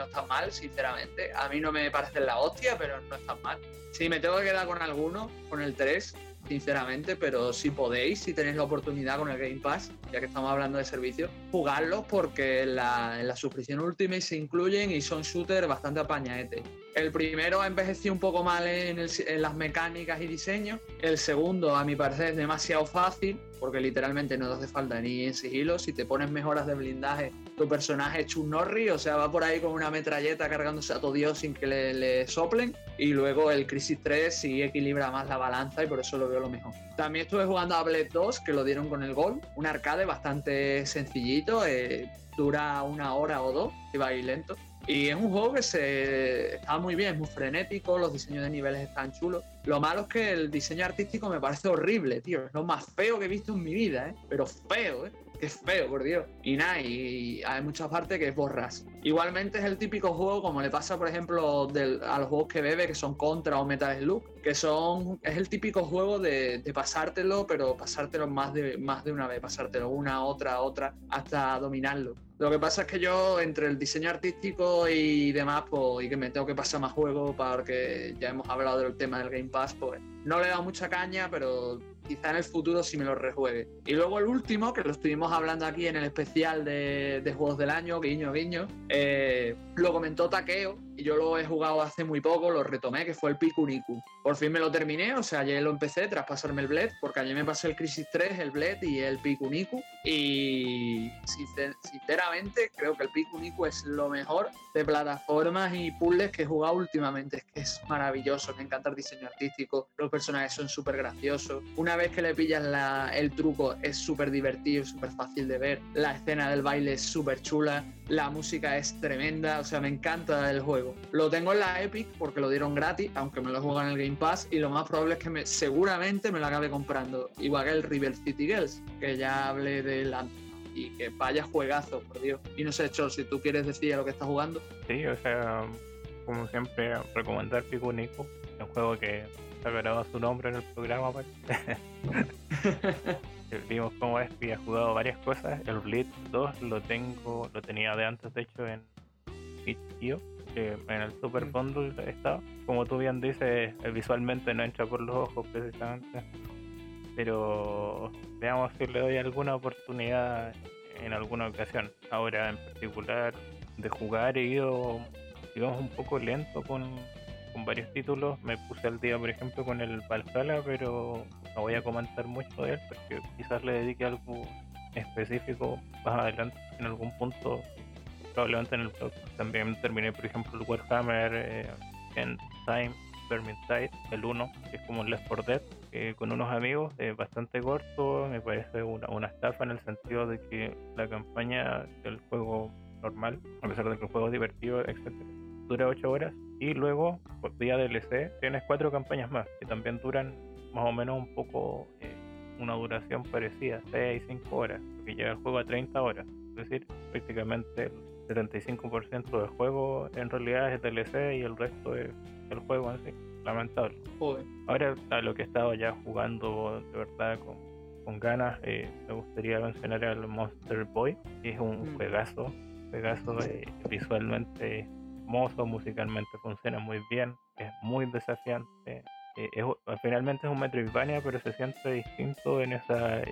no está mal, sinceramente. A mí no me parecen la hostia, pero no están mal. Sí, me tengo que quedar con alguno, con el 3, sinceramente, pero si podéis, si tenéis la oportunidad con el Game Pass, ya que estamos hablando de servicios, jugarlos porque en la, en la suscripción Ultimate se incluyen y son shooters bastante apañaete. El primero ha envejecido un poco mal en, el- en las mecánicas y diseño. El segundo, a mi parecer, es demasiado fácil, porque literalmente no te hace falta ni en sigilo. Si te pones mejoras de blindaje, tu personaje es Norris, o sea, va por ahí con una metralleta cargándose a todo Dios sin que le, le soplen. Y luego el Crisis 3 sí equilibra más la balanza y por eso lo veo lo mejor. También estuve jugando a Blade 2, que lo dieron con el Gol. Un arcade bastante sencillito, eh, dura una hora o dos, va ahí lento. Y es un juego que se está muy bien, es muy frenético, los diseños de niveles están chulos. Lo malo es que el diseño artístico me parece horrible, tío. Es lo más feo que he visto en mi vida, ¿eh? Pero feo, ¿eh? Es feo, por Dios. Y nada, y hay muchas partes que es borras. Igualmente es el típico juego, como le pasa, por ejemplo, a los juegos que bebe, que son Contra o Metal Slug, que son. Es el típico juego de, de pasártelo, pero pasártelo más de, más de una vez, pasártelo una, otra, otra, hasta dominarlo. Lo que pasa es que yo, entre el diseño artístico y demás, pues, y que me tengo que pasar más juegos, porque ya hemos hablado del tema del Game Pass, pues no le he dado mucha caña, pero quizá en el futuro sí me lo rejuegue. Y luego el último, que lo estuvimos hablando aquí en el especial de, Juegos del Año, guiño, guiño, eh, lo comentó Takeo, y yo lo he jugado hace muy poco, lo retomé, que fue el Pikuniku. Por fin me lo terminé, o sea, ayer lo empecé tras pasarme el Bled, porque ayer me pasé el Crisis 3, el Bled y el Pikuniku. Y sincer- sinceramente creo que el Pikuniku es lo mejor de plataformas y puzzles que he jugado últimamente. Es que es maravilloso, me encanta el diseño artístico, los personajes son súper graciosos. Una vez que le pillas la- el truco es súper divertido, súper fácil de ver. La escena del baile es súper chula, la música es tremenda, o sea, me encanta el juego. Lo tengo en la Epic porque lo dieron gratis, aunque me lo juegan en el Game Pass, y lo más probable es que me, seguramente me lo acabe comprando. Igual que el River City Girls, que ya hablé del antes. Y que vaya juegazo, por Dios. Y no sé, Chol, si tú quieres decir a lo que estás jugando. Sí, o sea, como siempre, recomendar Pico Nico, un juego que se ha grabado su nombre en el programa. Vimos cómo Espi ha jugado varias cosas. El Blitz 2 lo tengo, lo tenía de antes, de hecho, en itch.io, que en el Super Mm. Bundle estaba. Como tú bien dices, eh, visualmente no entra por los ojos precisamente. Pero veamos si le doy alguna oportunidad en alguna ocasión. Ahora en particular de jugar he ido, digamos, un poco lento con, con varios títulos. Me puse al día, por ejemplo, con el Valhalla, pero no voy a comentar mucho de él porque quizás le dedique algo específico más adelante en algún punto, probablemente en el blog. También terminé, por ejemplo, el Warhammer eh, en Time Vermintide, el 1, que es como un Left 4 Dead, eh, con unos amigos, eh, bastante corto, me parece una, una estafa en el sentido de que la campaña del juego normal, a pesar de que el juego es divertido, etc., dura 8 horas y luego, por vía DLC, tienes cuatro campañas más que también duran más o menos un poco eh, una duración parecida, 6, 5 horas, porque llega el juego a 30 horas, es decir, prácticamente el 75% del juego en realidad es DLC y el resto es el juego en sí, lamentable. Joder. Ahora a lo que he estado ya jugando de verdad con, con ganas, eh, me gustaría mencionar al Monster Boy, que es un Mm. juegazo, juegazo eh, visualmente hermoso, musicalmente funciona muy bien, es muy desafiante. Eh, es, finalmente es un Metroidvania, pero se siente distinto en ese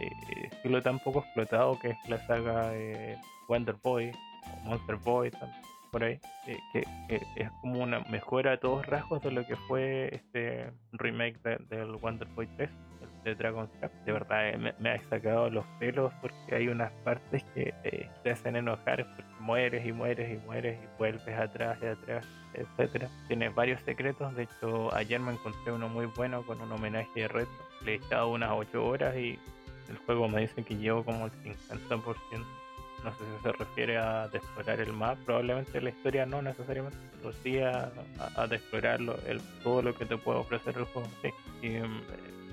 estilo tan poco explotado que es la saga eh, Wonder Boy o Monster Boy por ahí, eh, que, es como una mejora a todos rasgos de lo que fue este remake de- del Wonder Boy 3, el de Dragon's Trap. De verdad, eh, me, ha sacado los pelos porque hay unas partes que eh, te hacen enojar porque mueres y mueres y mueres y vuelves atrás y atrás, etcétera. Tienes varios secretos, de hecho ayer me encontré uno muy bueno con un homenaje de retro. Le he echado unas 8 horas y el juego me dice que llevo como el 50% no sé si se refiere a de explorar el mapa, probablemente la historia no necesariamente, pero sí a, a, de explorar el, todo lo que te puede ofrecer el juego. Sí. Y, mm,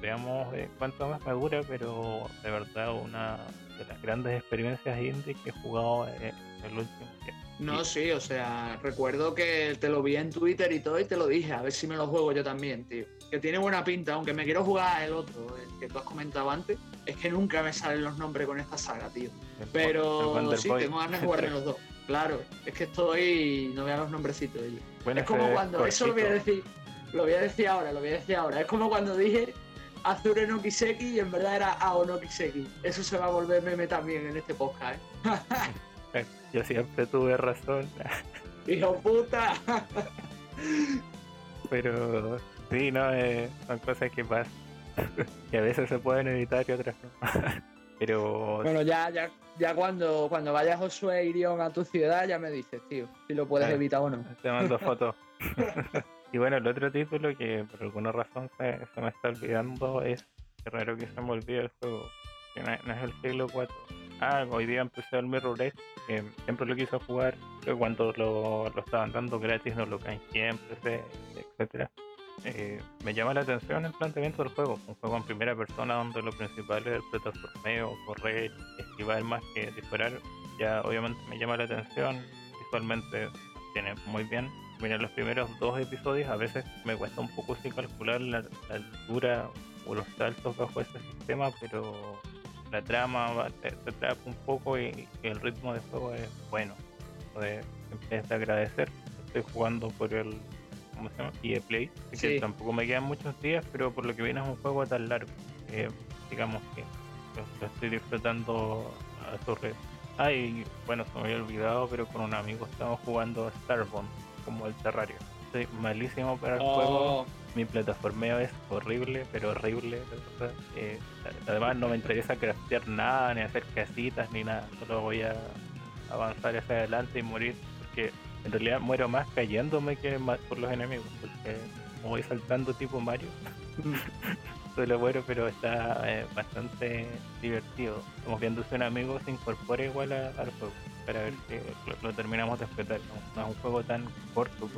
veamos eh, cuánto más me dura, pero de verdad una de las grandes experiencias indie que he jugado en, el último tiempo. No, sí, o sea, recuerdo que te lo vi en Twitter y todo y te lo dije, a ver si me lo juego yo también, tío. Que tiene buena pinta, aunque me quiero jugar el otro, el que tú has comentado antes, es que nunca me salen los nombres con esta saga, tío. Pero sí, tengo ganas de jugar en los dos. Claro, es que estoy. no veo los nombrecitos de ellos. es como cuando. Eso lo voy a decir. Lo voy a decir ahora, lo voy a decir ahora. Es como cuando dije Azure no Kiseki y en verdad era Ao no Kiseki. Eso se va a volver meme también en este podcast, ¿eh? Yo siempre tuve razón. ¡Hijo puta! Pero sí, no, eh, son cosas que pasan. que a veces se pueden evitar y otras no. Pero. Bueno, ya, ya, ya cuando, cuando vayas Josué Irión a tu ciudad, ya me dices, tío, si lo puedes evitar o no. Te mando fotos. y bueno, el otro título que por alguna razón se, me está olvidando es. Qué raro que se me olvide el juego. Que no, es el siglo 4. Ah, hoy día empecé el Mirror Edge, que siempre lo quiso jugar, pero cuando lo, lo estaban dando gratis no lo caen siempre, etcétera. Eh, me llama la atención el planteamiento del juego. Un juego en primera persona donde lo principal es el plataformeo, correr, esquivar más que disparar. Ya obviamente me llama la atención. Visualmente tiene muy bien. Miren los primeros dos episodios a veces me cuesta un poco sin calcular la, altura o los saltos bajo ese sistema, pero la trama se, trata un poco y, el ritmo de juego es bueno. es de agradecer. Estoy jugando por el ¿cómo se llama? EA Play, que tampoco me quedan muchos días, pero por lo que viene es un juego tan largo, digamos que lo, estoy disfrutando a su red. Ah, y bueno, se me había olvidado, pero con un amigo estamos jugando Starbond, como el Terrario. Soy malísimo para el oh. juego, mi plataformeo es horrible, pero horrible. Eh, además no me interesa craftear nada, ni hacer casitas, ni nada, solo voy a avanzar hacia adelante y morir, porque en realidad muero más cayéndome que por los enemigos, porque voy saltando tipo Mario. Solo muero, pero está eh, bastante divertido. Estamos viendo si un amigo se incorpora igual al juego para ver si lo, terminamos de explotar. No, es un juego tan corto,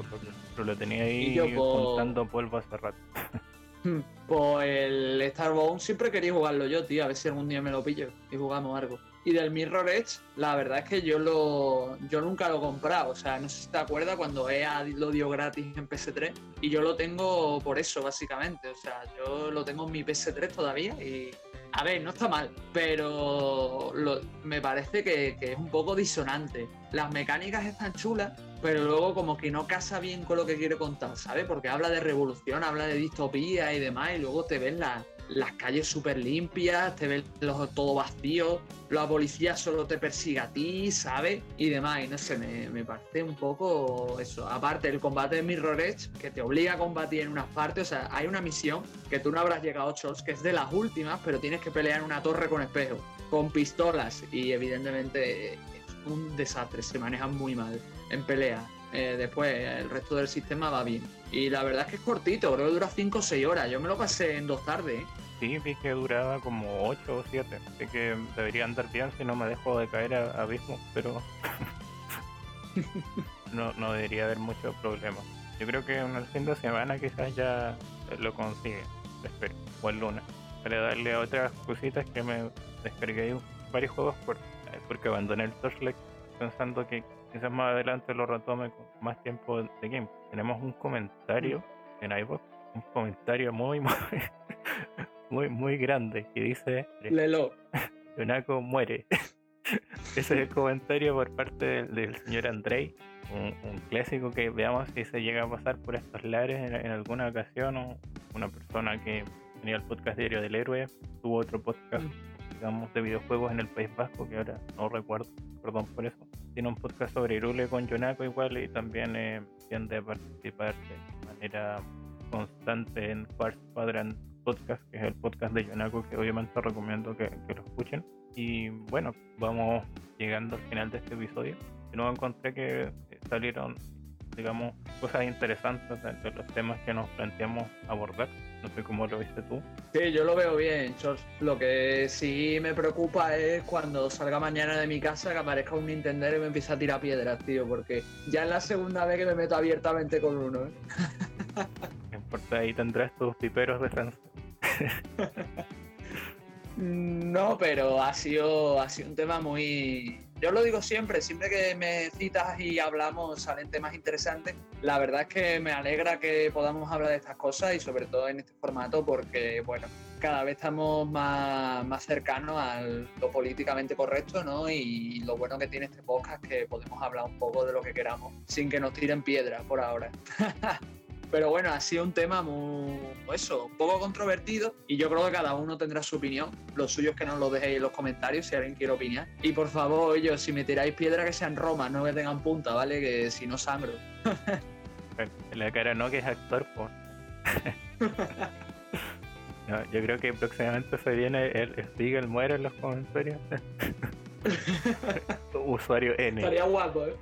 pero lo tenía ahí juntando polvo hace rato. Pues el Starbound siempre quería jugarlo yo, tío. A ver si algún día me lo pillo y jugamos algo. Y del Mirror Edge, la verdad es que yo lo yo nunca lo he comprado. O sea, no sé si te acuerdas cuando EA lo dio gratis en PS3. Y yo lo tengo por eso, básicamente. O sea, yo lo tengo en mi PS3 todavía y. A ver, no está mal, pero me parece que, que es un poco disonante. Las mecánicas están chulas, pero luego como que no casa bien con lo que quiere contar, ¿sabes? Porque habla de revolución, habla de distopía y demás, y luego te ves la, las calles súper limpias, te ves todo vacío, la policía solo te persigue a ti, ¿sabes? Y demás, y no sé, me, parece un poco eso. Aparte, el combate de Mirror Edge, que te obliga a combatir en unas partes, o sea, hay una misión que tú no habrás llegado, Chols, que es de las últimas, pero tienes que pelear en una torre con espejo, con pistolas, y evidentemente es un desastre, se manejan muy mal en pelea. Eh, después el resto del sistema va bien. Y la verdad es que es cortito, creo que dura 5 o 6 horas. Yo me lo pasé en dos tardes. ¿eh? Sí, vi que duraba como 8 o 7. Así que debería andar bien si no me dejo de caer a abismo, pero no, no debería haber mucho problema. Yo creo que en el fin de semana quizás ya lo consigue, espero, o el lunes. Para darle a otras cositas que me descargué varios juegos por, porque abandoné el Torchlight pensando que quizás más adelante lo retome con más tiempo de game. Tenemos un comentario mm. en iVoox, un comentario muy, muy, muy, muy grande que dice: Lelo. Yonako muere. Ese es el comentario por parte del, señor Andrei, un, clásico que veamos si se llega a pasar por estos lares en, alguna ocasión o una persona que tenía el podcast Diario del Héroe, tuvo otro podcast. Digamos, de videojuegos en el País Vasco que ahora no recuerdo perdón por eso. Tiene un podcast sobre Irule con Yonako igual y también eh, tiende a participar de manera constante en Quartz Quadrant Podcast, que es el podcast de Yonako que obviamente recomiendo que, lo escuchen. Y bueno, vamos llegando al final de este episodio. De nuevo encontré que salieron, digamos, cosas interesantes de los temas que nos planteamos abordar No sé cómo lo viste tú. Sí, yo lo veo bien, Chos. Lo que sí me preocupa es cuando salga mañana de mi casa que aparezca un Nintendo y me empiece a tirar piedras, tío, porque ya es la segunda vez que me meto abiertamente con uno, ¿eh? No importa, ahí tendrás tus piperos de Francia. No, pero ha sido, ha sido un tema muy... Yo lo digo siempre, siempre que me citas y hablamos salen temas interesantes. La verdad es que me alegra que podamos hablar de estas cosas y sobre todo en este formato porque, bueno, cada vez estamos más, más cercanos a lo políticamente correcto, ¿no? Y lo bueno que tiene este podcast es que podemos hablar un poco de lo que queramos sin que nos tiren piedras por ahora. Pero bueno, ha sido un tema muy, eso, un poco controvertido y yo creo que cada uno tendrá su opinión. Lo suyo es que nos lo dejéis en los comentarios si alguien quiere opinar. Y por favor, ellos, si me tiráis piedra que sean romas, no que tengan punta, ¿vale? Que si no sangro. La cara no, que es actor. No, yo creo que próximamente se viene el Spiegel muere en los comentarios. Usuario N. Estaría guapo, ¿eh?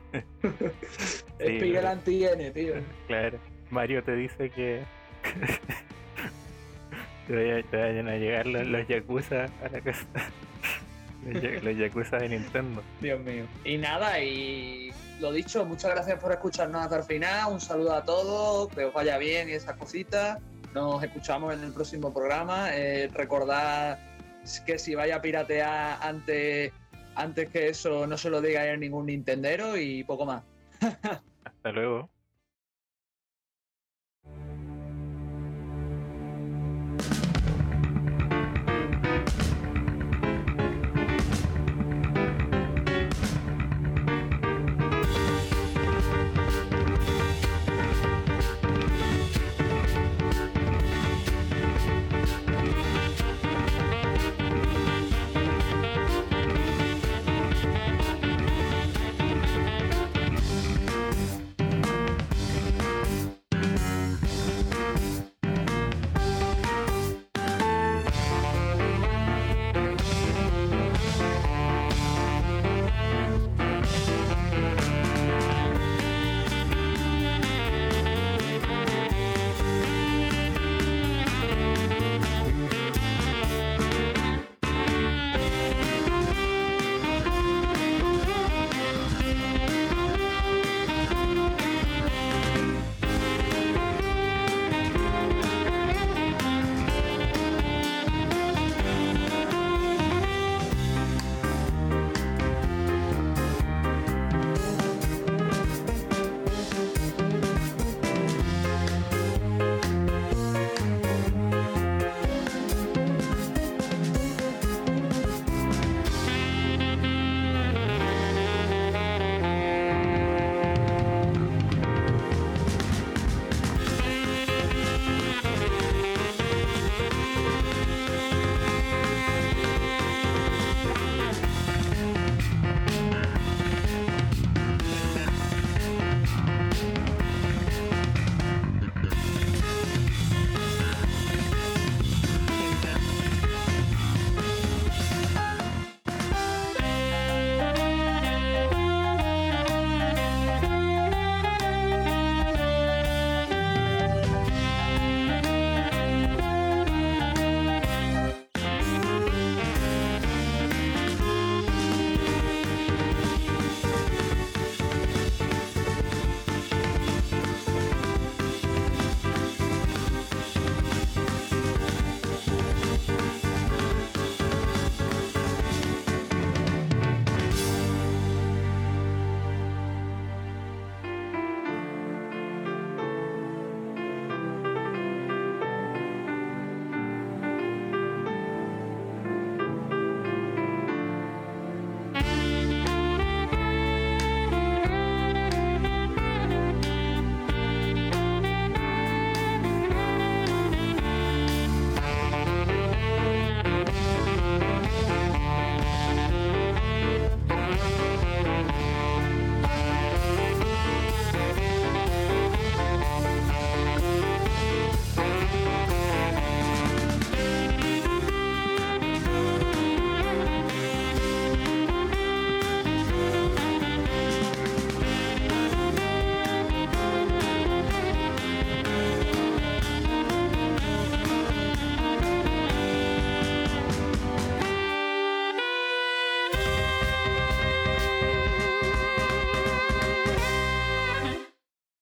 Sí, Spiegel anti-N, tío. Claro. Mario te dice que te, vaya- te vayan a llegar los, los Yakuza a la casa. Los, ya- los Yakuza de Nintendo. Dios mío. Y nada, y lo dicho, muchas gracias por escucharnos hasta el final. Un saludo a todos, que os vaya bien y esas cositas. Nos escuchamos en el próximo programa. Eh, recordad que si vaya a piratear antes, antes que eso, no se lo digáis a ningún Nintendero y poco más. Hasta luego. Thank you.